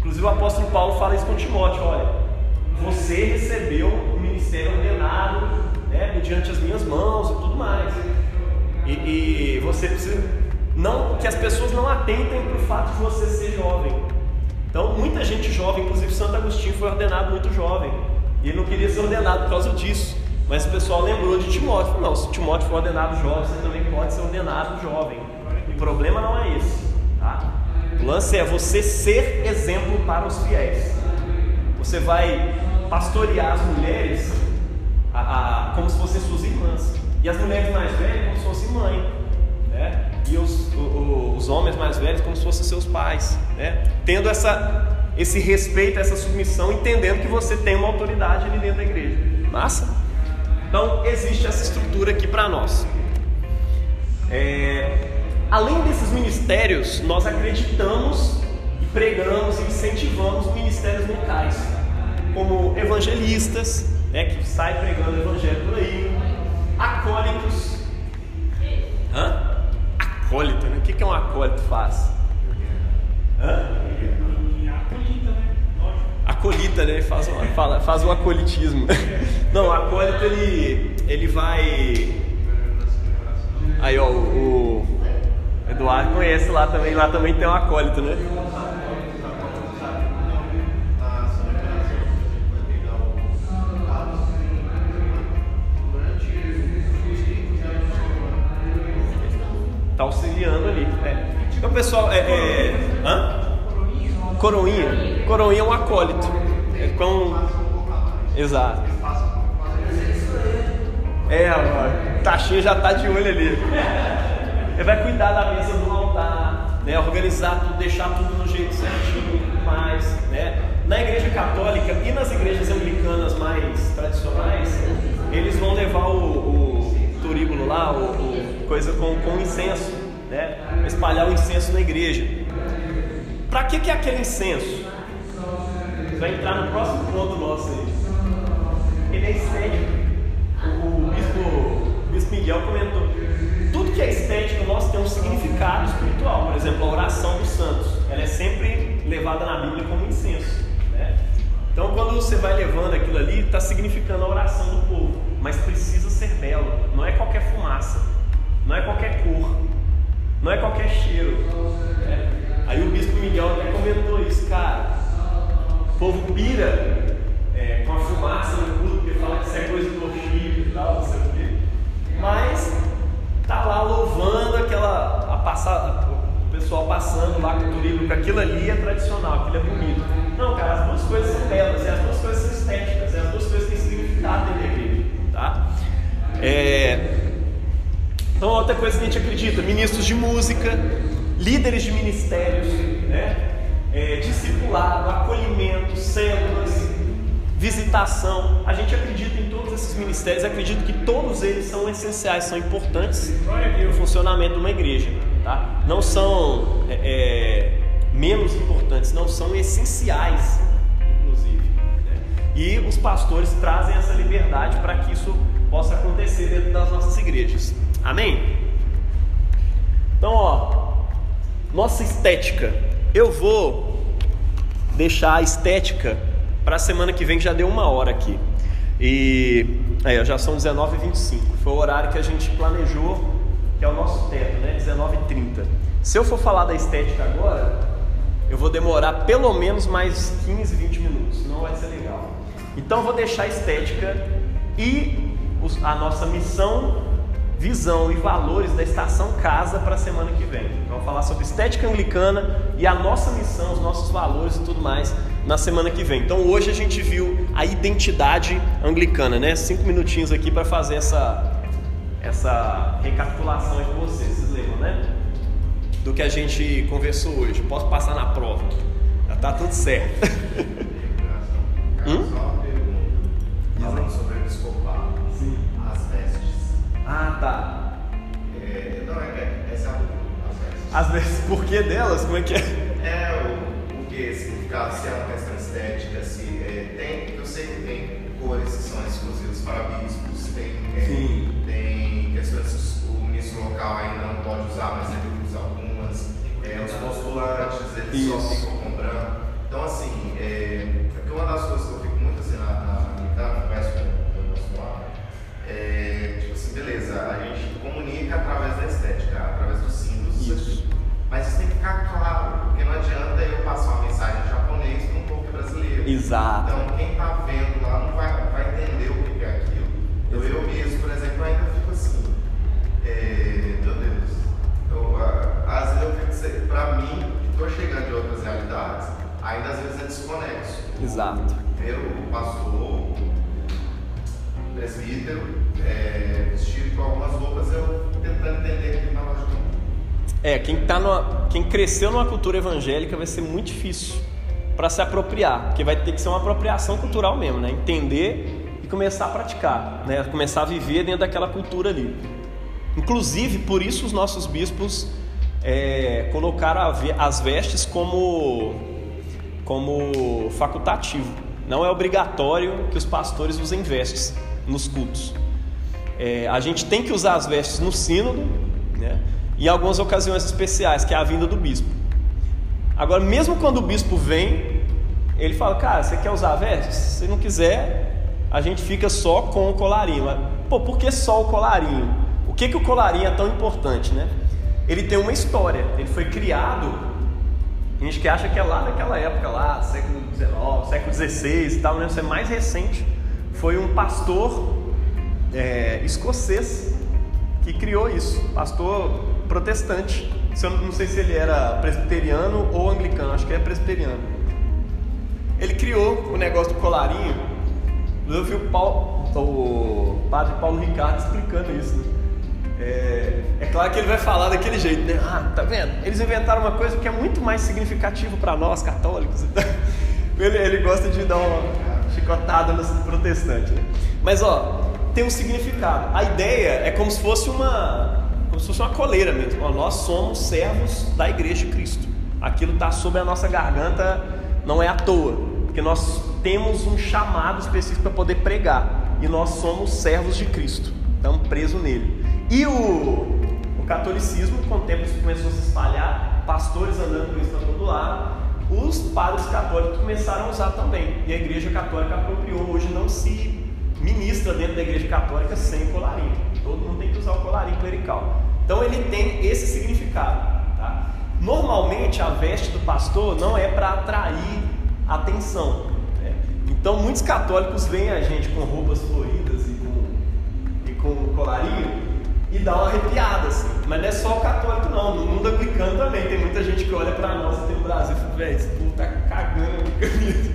Inclusive o apóstolo Paulo fala isso com Timóteo, olha, você recebeu o ministério ordenado, né, mediante as minhas mãos e tudo mais. E, e você precisa não que as pessoas não atentem para o fato de você ser jovem. Então muita gente jovem, inclusive Santo Agostinho foi ordenado muito jovem. E ele não queria ser ordenado por causa disso. Mas o pessoal lembrou de Timóteo. Não, se Timóteo for ordenado jovem, você também pode ser ordenado jovem. O problema não é esse. O lance é você ser exemplo para os fiéis. Você vai pastorear as mulheres a- a- como se fossem suas irmãs. E as mulheres mais velhas como se fossem mãe. Né? E os, o- os homens mais velhos como se fossem seus pais. Né? Tendo essa, esse respeito, essa submissão, entendendo que você tem uma autoridade ali dentro da igreja. Massa? Então existe essa estrutura aqui para nós. É, além desses ministérios, nós acreditamos e pregamos e incentivamos ministérios locais, como evangelistas, né, que saem pregando o evangelho por aí, acólitos. Hã? Acólito, né? O que, que um acólito faz? Hã? Acolita, né? Faz, um- fala- faz o acolitismo. Não, o acólito ele, ele vai. Aí, ó, o, o Eduardo conhece lá também. Lá também tem um acólito, né? Tá auxiliando ali. É. Então, pessoal, é. é... Hã? Coroinha. Coroinha é um acólito. É com. Exato. É, amor. Taxinha já tá de olho ali. Ele vai cuidar da mesa do altar, né? Organizar tudo, deixar tudo no jeito certinho, tudo mais, né? Na igreja católica e nas igrejas anglicanas mais tradicionais, eles vão levar o, o turíbulo lá, o, o coisa com, com incenso, né? Espalhar o incenso na igreja. Pra que que é aquele incenso? Vai entrar no próximo ponto nosso aí. Ele é estético. O, o bispo, o bispo Miguel comentou. Tudo que é estético nós tem um significado espiritual. Por exemplo, a oração dos santos. Ela é sempre levada na Bíblia como incenso. né? Então, quando você vai levando aquilo ali, está significando a oração do povo. Mas precisa ser belo. Não é qualquer fumaça. Não é qualquer cor. Não é qualquer cheiro. né? Aí o bispo Miguel até comentou isso, cara. O povo pira é, com a fumaça no culto, porque fala que isso é coisa do e tal, não sei o quê. Mas tá lá louvando aquela. A passar, o pessoal passando lá com o turismo, que aquilo ali é tradicional, aquilo é bonito. Não, cara, as duas coisas são belas, e as duas coisas são estéticas, e as duas coisas têm significado dentro da igreja. Tá? É, então, outra coisa que a gente acredita: ministros de música, líderes de ministérios, né? É, discipulado, acolhimento, células, visitação. A gente acredita em todos esses ministérios, acredito que todos eles são essenciais, são importantes no funcionamento de uma igreja. Tá? Não são é, é, menos importantes, não são essenciais, inclusive. né? E os pastores trazem essa liberdade para que isso possa acontecer dentro das nossas igrejas. Amém? Então, ó, nossa estética. Eu vou deixar a estética para a semana que vem, que já deu uma hora aqui. E aí, já são 19h25. Foi o horário que a gente planejou, que é o nosso teto, né? 19h30. Se eu for falar da estética agora, eu vou demorar pelo menos mais 15, 20 minutos, não vai ser legal. Então eu vou deixar a estética e a nossa missão, visão e valores da estação casa para a semana que vem. Então, eu vou falar sobre estética anglicana e a nossa missão, os nossos valores e tudo mais na semana que vem. Então hoje a gente viu a identidade anglicana, né? Cinco minutinhos aqui para fazer essa essa recapitulação aí com vocês. Vocês lembram, né? Do que a gente conversou hoje. Posso passar na prova. Já tá tudo certo. Hum? Falando sobre o episcopado, Sim. as vestes. Ah, tá. É, não, é, é, essa é a dúvida, as vestes. Às vezes, por que delas? Como é que é? É o que significado, se é uma questão estética, se é, tem, eu sei que tem cores que são exclusivas para bispos, tem, é, tem questões que o ministro local ainda não pode usar, mas ele usa algumas. É, os postulantes, eles só Isso. ficam com branco. Então, assim, é, porque uma das coisas que eu fico muito assim na, na americana, converso com o meu pastor, é tipo assim, beleza, a gente comunica através da estética, através dos símbolos. Mas isso tem que ficar claro, porque não adianta eu passar uma mensagem em japonês para um povo brasileiro. Exato. Então, quem está vendo lá não vai, vai entender o que é aquilo. Eu, eu mesmo, por exemplo, ainda fico assim, é, meu Deus. Eu, ah, às vezes eu fico, assim, para mim, que estou chegando de outras realidades, ainda às vezes é desconexo. Exato. Primeiro, o pastor, presbítero, é, vestido com algumas roupas, eu tentando entender aquilo na lógica. É, quem, tá numa, quem cresceu numa cultura evangélica vai ser muito difícil para se apropriar, porque vai ter que ser uma apropriação cultural mesmo, né? Entender e começar a praticar, né? Começar a viver dentro daquela cultura ali. Inclusive, por isso os nossos bispos é, colocaram as vestes como, como facultativo. Não é obrigatório que os pastores usem vestes nos cultos. É, a gente tem que usar as vestes no sínodo, né? Em algumas ocasiões especiais, que é a vinda do bispo. Agora, mesmo quando o bispo vem, ele fala, cara, você quer usar vestes? Se não quiser, a gente fica só com o colarinho. Mas, pô, por que só o colarinho? O que, que o colarinho é tão importante, né? Ele tem uma história, ele foi criado, a gente que acha que é lá daquela época, lá, século XIX, século XVI e tal, né? Isso é mais recente. Foi um pastor é, escocês que criou isso, pastor protestante. Se eu não sei se ele era presbiteriano ou anglicano, acho que é presbiteriano. Ele criou o negócio do colarinho. Eu vi o, Paulo, o padre Paulo Ricardo explicando isso. né? É, é claro que ele vai falar daquele jeito, né? Ah, tá vendo? Eles inventaram uma coisa que é muito mais significativa para nós católicos. Ele, ele gosta de dar uma chicotada nos protestantes. Né? Mas ó, tem um significado. A ideia é como se fosse uma, como se fosse uma coleira mesmo. Nós somos servos da Igreja de Cristo. Aquilo está sobre a nossa garganta, não é à toa, porque nós temos um chamado específico para poder pregar e nós somos servos de Cristo. Estamos presos nele. E o, o catolicismo, com o tempo isso começou a se espalhar, pastores andando com isso para todo lado, os padres católicos começaram a usar também. E a igreja católica apropriou. Hoje não se ministra dentro da igreja católica sem colarinho. Todo mundo tem que usar o colarinho clerical. Então ele tem esse significado. Tá? Normalmente a veste do pastor não é para atrair atenção. né? Então muitos católicos veem a gente com roupas floridas e com, e com colarinho e dá uma arrepiada, assim. Mas não é só o católico, não. No mundo anglicano também. Tem muita gente que olha pra nós aqui no Brasil e fala, velho, esse povo tá cagando camisa.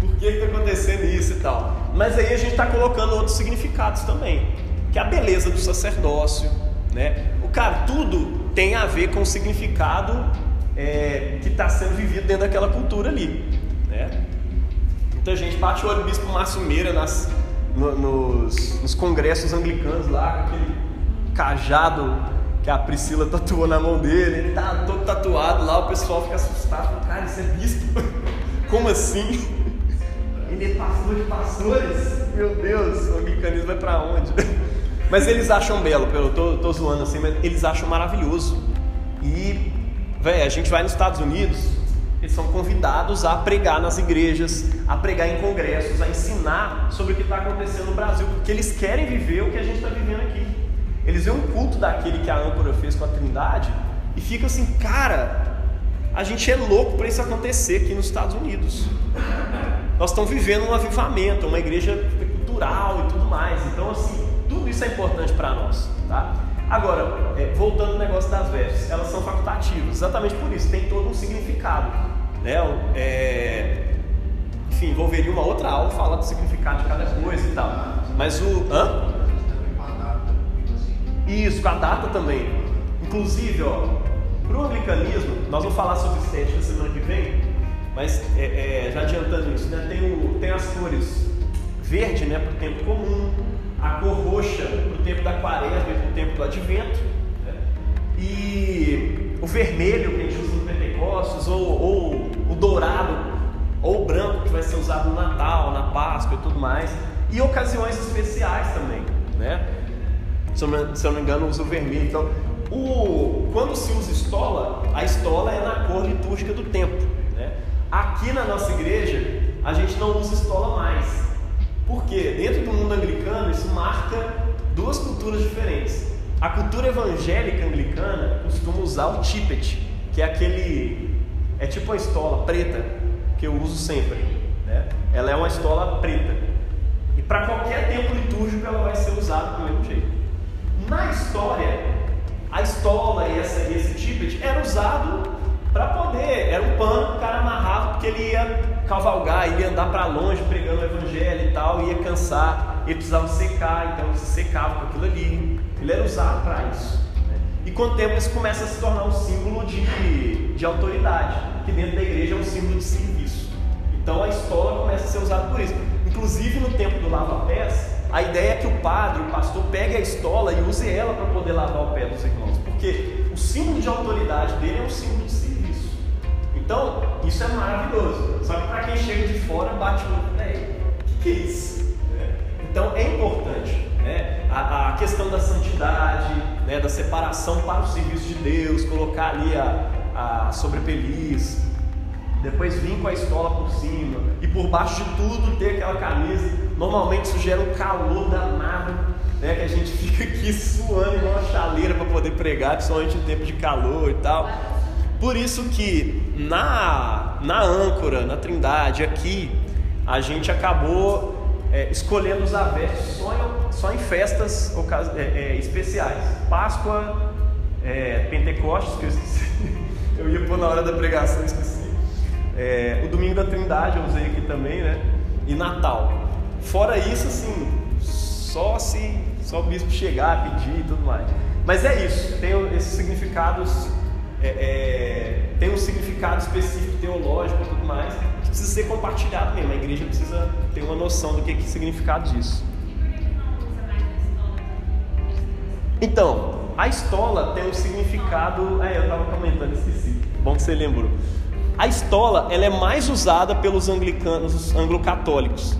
Por que que tá acontecendo isso e tal? Mas aí a gente tá colocando outros significados também. Que é a beleza do sacerdócio, né? O cara, tudo tem a ver com o significado é, que está sendo vivido dentro daquela cultura ali, né? Muita gente bate o olho Bispo Márcio Meira nas, no- nos, nos congressos anglicanos lá, com aquele cajado que a Priscila tatuou na mão dele, ele tá todo tatuado lá, o pessoal fica assustado, cara, isso é bispo? Como assim? Ele é pastor de pastores? Meu Deus, o anglicanismo vai pra onde? Mas eles acham belo, eu tô, tô zoando assim, mas eles acham maravilhoso. E, velho, a gente vai nos Estados Unidos, eles são convidados a pregar nas igrejas, a pregar em congressos, a ensinar sobre o que está acontecendo no Brasil, porque eles querem viver o que a gente está vivendo aqui. Eles veem um culto daquele que a âncora fez com a Trindade e ficam assim, cara, a gente é louco para isso acontecer aqui nos Estados Unidos. Nós estamos vivendo um avivamento, uma igreja cultural e tudo mais. Então, assim, tudo isso é importante para nós, tá? Agora, é, voltando ao negócio das vestes, elas são facultativas, exatamente por isso, tem todo um significado. Né? É, enfim, envolveria uma outra aula falar do significado de cada coisa e tal. Mas o. Hã? Isso, com a data também. Inclusive, ó, para o anglicanismo, nós vamos falar sobre estética semana que vem, mas é, é, já adiantando isso, né, tem, o, tem as cores verde né, para o tempo comum, a cor roxa para o tempo da quaresma e para o tempo do advento, né, e o vermelho que a gente usa no Pentecostes, ou, ou o dourado, ou o branco que vai ser usado no Natal, na Páscoa e tudo mais, e ocasiões especiais também. Né? Se eu, não, se eu não me engano, usa o vermelho. Então, o, quando se usa estola, a estola é na cor litúrgica do tempo. Né? Aqui na nossa igreja, a gente não usa estola mais. Por quê? Dentro do mundo anglicano, isso marca duas culturas diferentes. A cultura evangélica anglicana costuma usar o tippet, que é aquele. É tipo uma estola preta, que eu uso sempre. Né? Ela é uma estola preta. E para qualquer tempo litúrgico ela vai ser usada do mesmo jeito. Na história, a estola e essa, esse tippet era usado para poder, era um pano que o cara amarrava porque ele ia cavalgar, ia andar para longe pregando o evangelho e tal, ia cansar, ele precisava secar, então ele se secava com aquilo ali. Ele era usado para isso. Né? E com o tempo isso começa a se tornar um símbolo de, de autoridade, que dentro da igreja é um símbolo de serviço. Então a estola começa a ser usada por isso. Inclusive no tempo do lava-pés, a ideia é que o padre, o pastor, pegue a estola e use ela para poder lavar o pé dos irmãos, porque o símbolo de autoridade dele é um símbolo de serviço. Então, isso é maravilhoso. Só que para quem chega de fora, bate o olho, o que, que é isso? Né? Então, é importante né? a, a questão da santidade, né? da separação para o serviço de Deus, colocar ali a, a sobrepeliz, depois vir com a estola por cima e por baixo de tudo ter aquela camisa. Normalmente isso gera um calor danado, né? Que a gente fica aqui suando igual uma chaleira para poder pregar, principalmente em tempo de calor e tal. Por isso que na, na âncora, na Trindade, aqui, a gente acabou é, escolhendo usar vestes só em, só em festas é, é, especiais. Páscoa, é, Pentecostes, que eu esqueci. Eu ia pôr na hora da pregação, esqueci. É, o domingo da Trindade eu usei aqui também, né? E Natal. Fora isso, assim, só se só o bispo chegar, pedir e tudo mais. Mas é isso, tem esses significados, é, é, tem um significado específico teológico e tudo mais, que precisa ser compartilhado mesmo. A igreja precisa ter uma noção do que é, que é significado disso. Então, a estola tem um significado. É, eu estava comentando, esqueci. Bom que você lembrou. A estola ela é mais usada pelos anglicanos, anglo-católicos.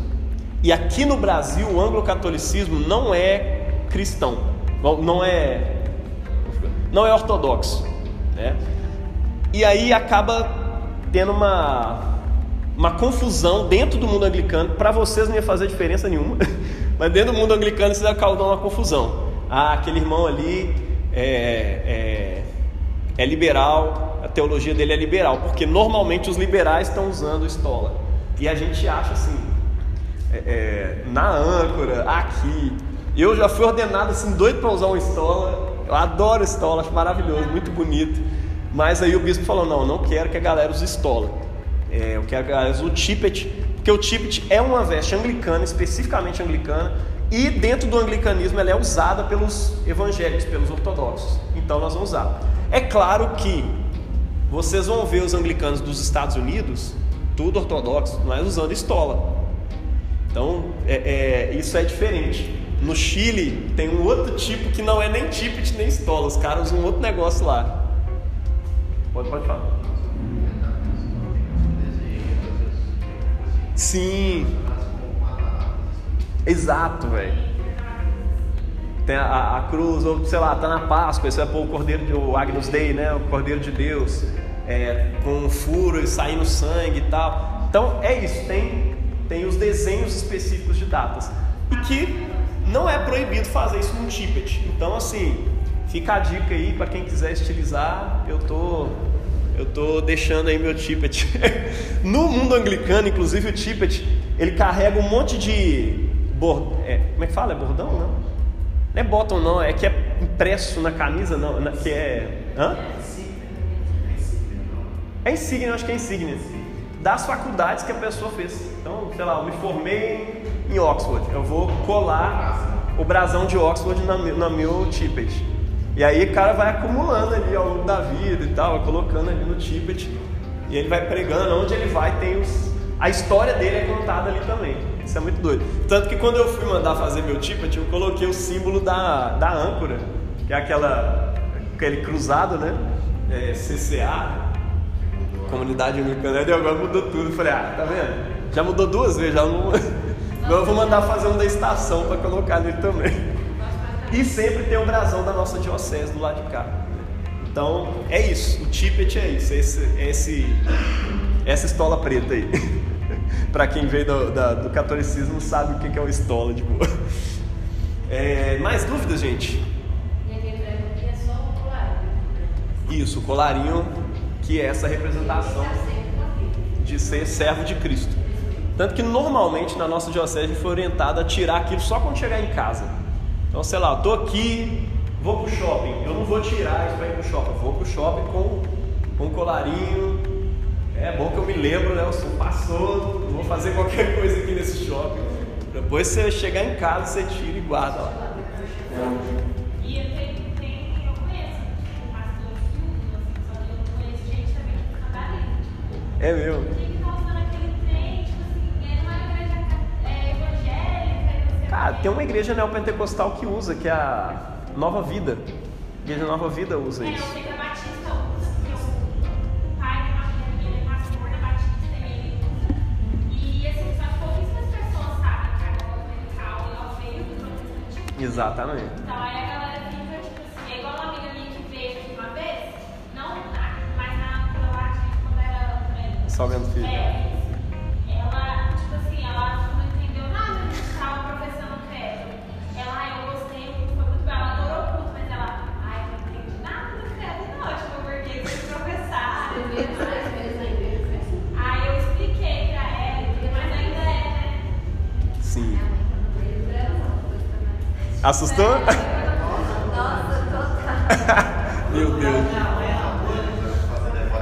E aqui no Brasil o anglo-catolicismo não é cristão, não é não é ortodoxo, né? E aí acaba tendo uma uma confusão dentro do mundo anglicano. Para vocês não ia fazer diferença nenhuma, mas dentro do mundo anglicano ia causar uma confusão. Ah, aquele irmão ali é, é, é liberal, a teologia dele é liberal, porque normalmente os liberais estão usando estola. E a gente acha assim, é, é, na âncora, aqui. Eu já fui ordenado assim, doido para usar uma estola. Eu adoro estola, acho maravilhoso, muito bonito. Mas aí o bispo falou: não, não quero que a galera use estola. É, eu quero que a galera use o tippet, porque o tippet é uma veste anglicana, especificamente anglicana, e dentro do anglicanismo ela é usada pelos evangélicos, pelos ortodoxos. Então nós vamos usar. É claro que vocês vão ver os anglicanos dos Estados Unidos, tudo ortodoxo, mas usando estola. Então, é, é, isso é diferente. No Chile tem um outro tipo que não é nem tippet nem estola. Os caras usam um outro negócio lá. Pode, pode falar. Sim. Exato, velho. Tem a, a, cruz, ou sei lá, tá na Páscoa, isso é pôr o Cordeiro de o Agnus Dei, né? O Cordeiro de Deus é, com um furo e saindo sangue e tal. Então é isso, tem, tem os desenhos específicos de datas. E que não é proibido fazer isso num tippet. Então assim, fica a dica aí para quem quiser estilizar, eu tô Eu tô deixando aí meu tippet. No mundo anglicano, inclusive o tippet, ele carrega um monte de bord... é, como é que fala? É bordão, não? Não é bottom não, é que é impresso na camisa, não, na- que é, hã? É insígnia, eu acho que é insígnia. Das faculdades que a pessoa fez. Então, sei lá, eu me formei em Oxford. Eu vou colar o brasão de Oxford na, na meu tippet. E aí o cara vai acumulando ali ao longo da vida e tal, colocando ali no tippet. E ele vai pregando, onde ele vai tem os. A história dele é contada ali também. Isso é muito doido. Tanto que quando eu fui mandar fazer meu tippet, eu coloquei o símbolo da, da âncora, que é aquela, aquele cruzado, né? É, CCA, comunidade americana, e agora mudou tudo. Falei, ah, tá vendo? Já mudou duas vezes, já não. Agora eu vou mandar fazer um da estação para colocar nele também. E sempre tem o brasão da nossa diocese do lado de cá. Então é isso, o tippet é isso, é esse, é esse- essa estola preta aí. para quem veio do, da- do catolicismo sabe o que é uma estola de boa. É, mais dúvidas, gente? E é só o colar. Isso, o colarinho que é essa representação de ser servo de Cristo. Tanto que normalmente na nossa diocese foi orientado a tirar aquilo só quando chegar em casa. Então, sei lá, eu tô aqui, vou pro shopping, eu não vou tirar isso pra ir pro shopping, vou pro shopping com, um colarinho. É bom que eu me lembro, né? Eu sou pastor, vou fazer qualquer coisa aqui nesse shopping. Depois você chegar em casa, você tira e guarda lá. E sei o Cara, quê. tem uma igreja neopentecostal que usa, que é a Nova Vida. A igreja Nova Vida usa É, isso. que a era. é, Salvando filho. É. Ela, tipo assim, ela não entendeu nada do que estava professando o credo. Ela, eu gostei, foi muito bom, ela adorou o culto, mas ela, ai, não entendi nada do credo, não, tipo, porque vocês professaram. Aí eu expliquei pra ela, mas ainda é, né? Sim. Assustou? Meu Deus.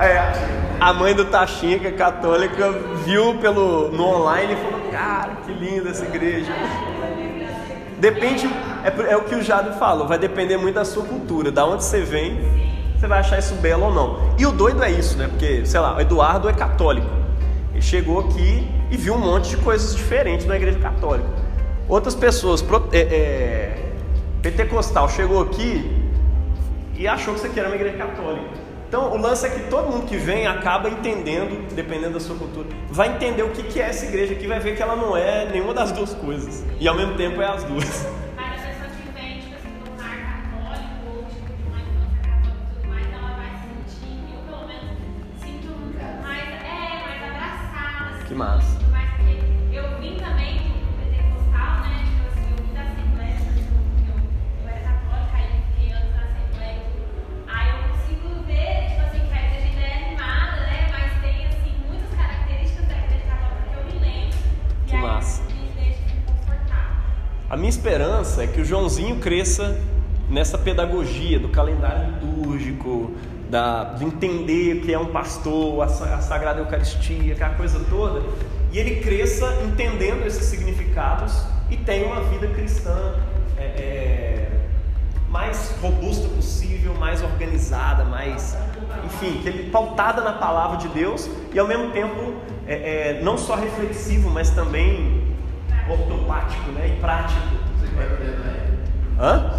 É, a mãe do Tachinha, que é católica, viu pelo, no online e falou: Cara, que linda essa igreja. Depende, é, é o que o Jado falou, vai depender muito da sua cultura, da onde você vem, você vai achar isso belo ou não. E o doido é isso, né? Porque, sei lá, o Eduardo é católico. Ele chegou aqui e viu um monte de coisas diferentes na igreja católica. Outras pessoas, é, é, pentecostal, chegou aqui e achou que isso aqui era uma igreja católica. Então, o lance é que todo mundo que vem acaba entendendo, dependendo da sua cultura, vai entender o que é essa igreja aqui, vai ver que ela não é nenhuma das duas coisas. E ao mesmo tempo é as duas. Esperança é que o Joãozinho cresça nessa pedagogia do calendário litúrgico, da, de entender o que é um pastor, a, a Sagrada Eucaristia, aquela coisa toda, e ele cresça entendendo esses significados e tenha uma vida cristã é, é, mais robusta possível, mais organizada, mais, enfim, que ele pautada na palavra de Deus e ao mesmo tempo é, é, não só reflexivo, mas também ortopático, né, e prático. Hã?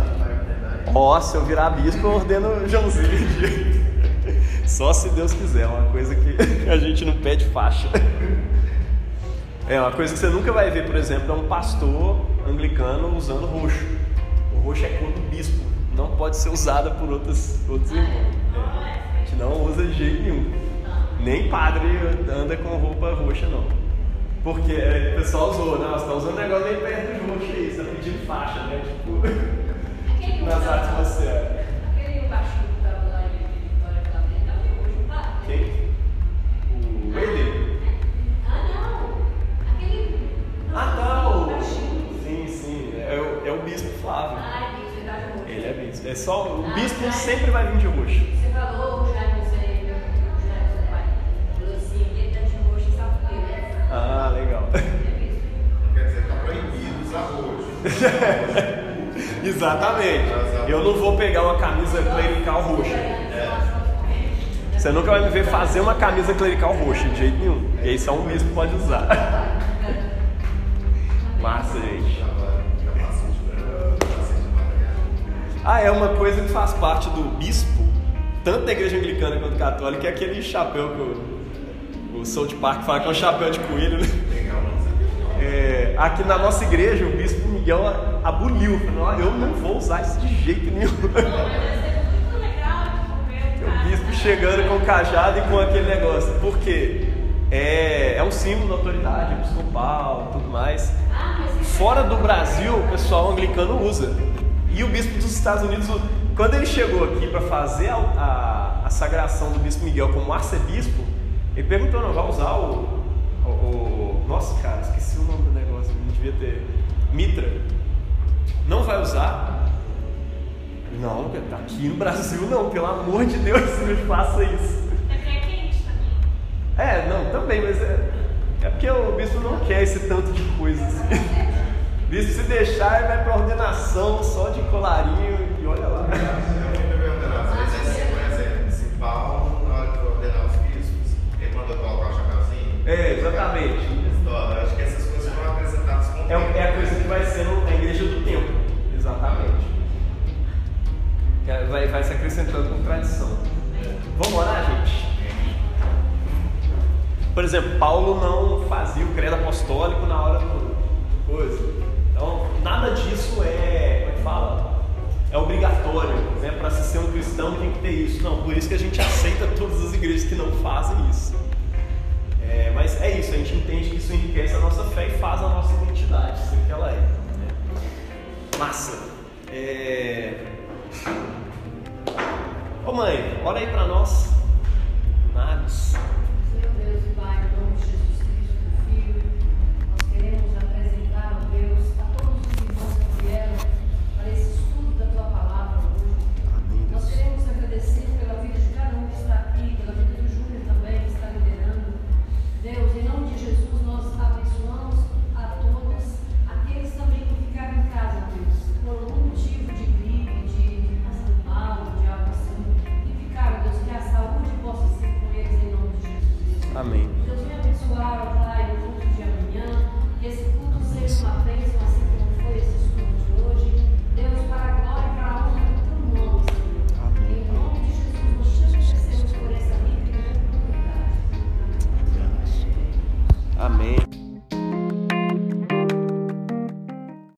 Ó, se eu virar bispo, eu ordeno Joãozinho. Só se Deus quiser, é uma coisa que a gente não pede faixa. É uma coisa que você nunca vai ver, por exemplo, é um pastor anglicano usando roxo. O roxo é cor do bispo, não pode ser usada por outros, outros irmãos. É, A gente não usa de jeito nenhum. Nem padre anda com roupa roxa, não. Porque é, o pessoal usou, né? você tá usando o negócio meio perto de roxo aí, você tá pedindo faixa, né? Tipo, nas artes marciais. É. Aquele baixinho que tá tava lá em Vitória Flamengo, tá até hoje, o padre. Tá? Quem? O ah, Wendel? É. Ah, não! Aquele. Ah, tá, o. Sim, sim, é o, é o bispo Flávio. Ah, é bispo, ele tá de. Ele é bispo. É só, o ah, bispo é. sempre vai vir de roxo. Você falou, já Ah, legal. É. Quer dizer, tá proibido usar roxo. Exatamente. Eu não vou pegar uma camisa clerical roxa. Você nunca vai me ver fazer uma camisa clerical roxa, de jeito nenhum. E aí só um bispo pode usar. Massa, gente. Ah, é uma coisa que faz parte do bispo, tanto da igreja anglicana quanto católica, é aquele chapéu que o, o South Park fala que é um chapéu de coelho, né? É, aqui na nossa igreja, o bispo Miguel aboliu. Falou, "Ó, eu não vou usar isso de jeito nenhum. O bispo chegando com o cajado e com aquele negócio. Por quê? É, é um símbolo da autoridade episcopal e tudo mais. Ah, isso Fora do Brasil, o pessoal anglicano usa. E o bispo dos Estados Unidos, quando ele chegou aqui para fazer a, a, a sagração do bispo Miguel como arcebispo, ele perguntou: não, vai usar o, o, o- Nossa, cara, esqueci o nome do negócio, não devia ter. Mitra. Não vai usar? Não, tá aqui no Brasil não, pelo amor de Deus, não faça isso. É porque é quente também. É, não, também, mas é, é porque o bispo não quer esse tanto de coisa assim. O bispo se deixar, ele vai pra ordenação só de colarinho e olha lá. É, exatamente. Eu acho que essas coisas foram apresentadas com É, é a coisa que vai ser no- na igreja do tempo. Exatamente. É- Vai, vai se acrescentando com tradição. Vamos orar, gente? Por exemplo, Paulo não fazia o credo apostólico na hora do coisa. Então, nada disso é, como é que fala? É obrigatório, né? Para se ser um cristão tem que ter isso. Não, por isso que a gente aceita todas as igrejas que não fazem isso. É, mas é isso, a gente entende que isso enriquece a nossa fé e faz a nossa identidade, ser o que ela é. né? Massa. É... Ô mãe, ora aí pra nós. Nados. Senhor Deus Pai,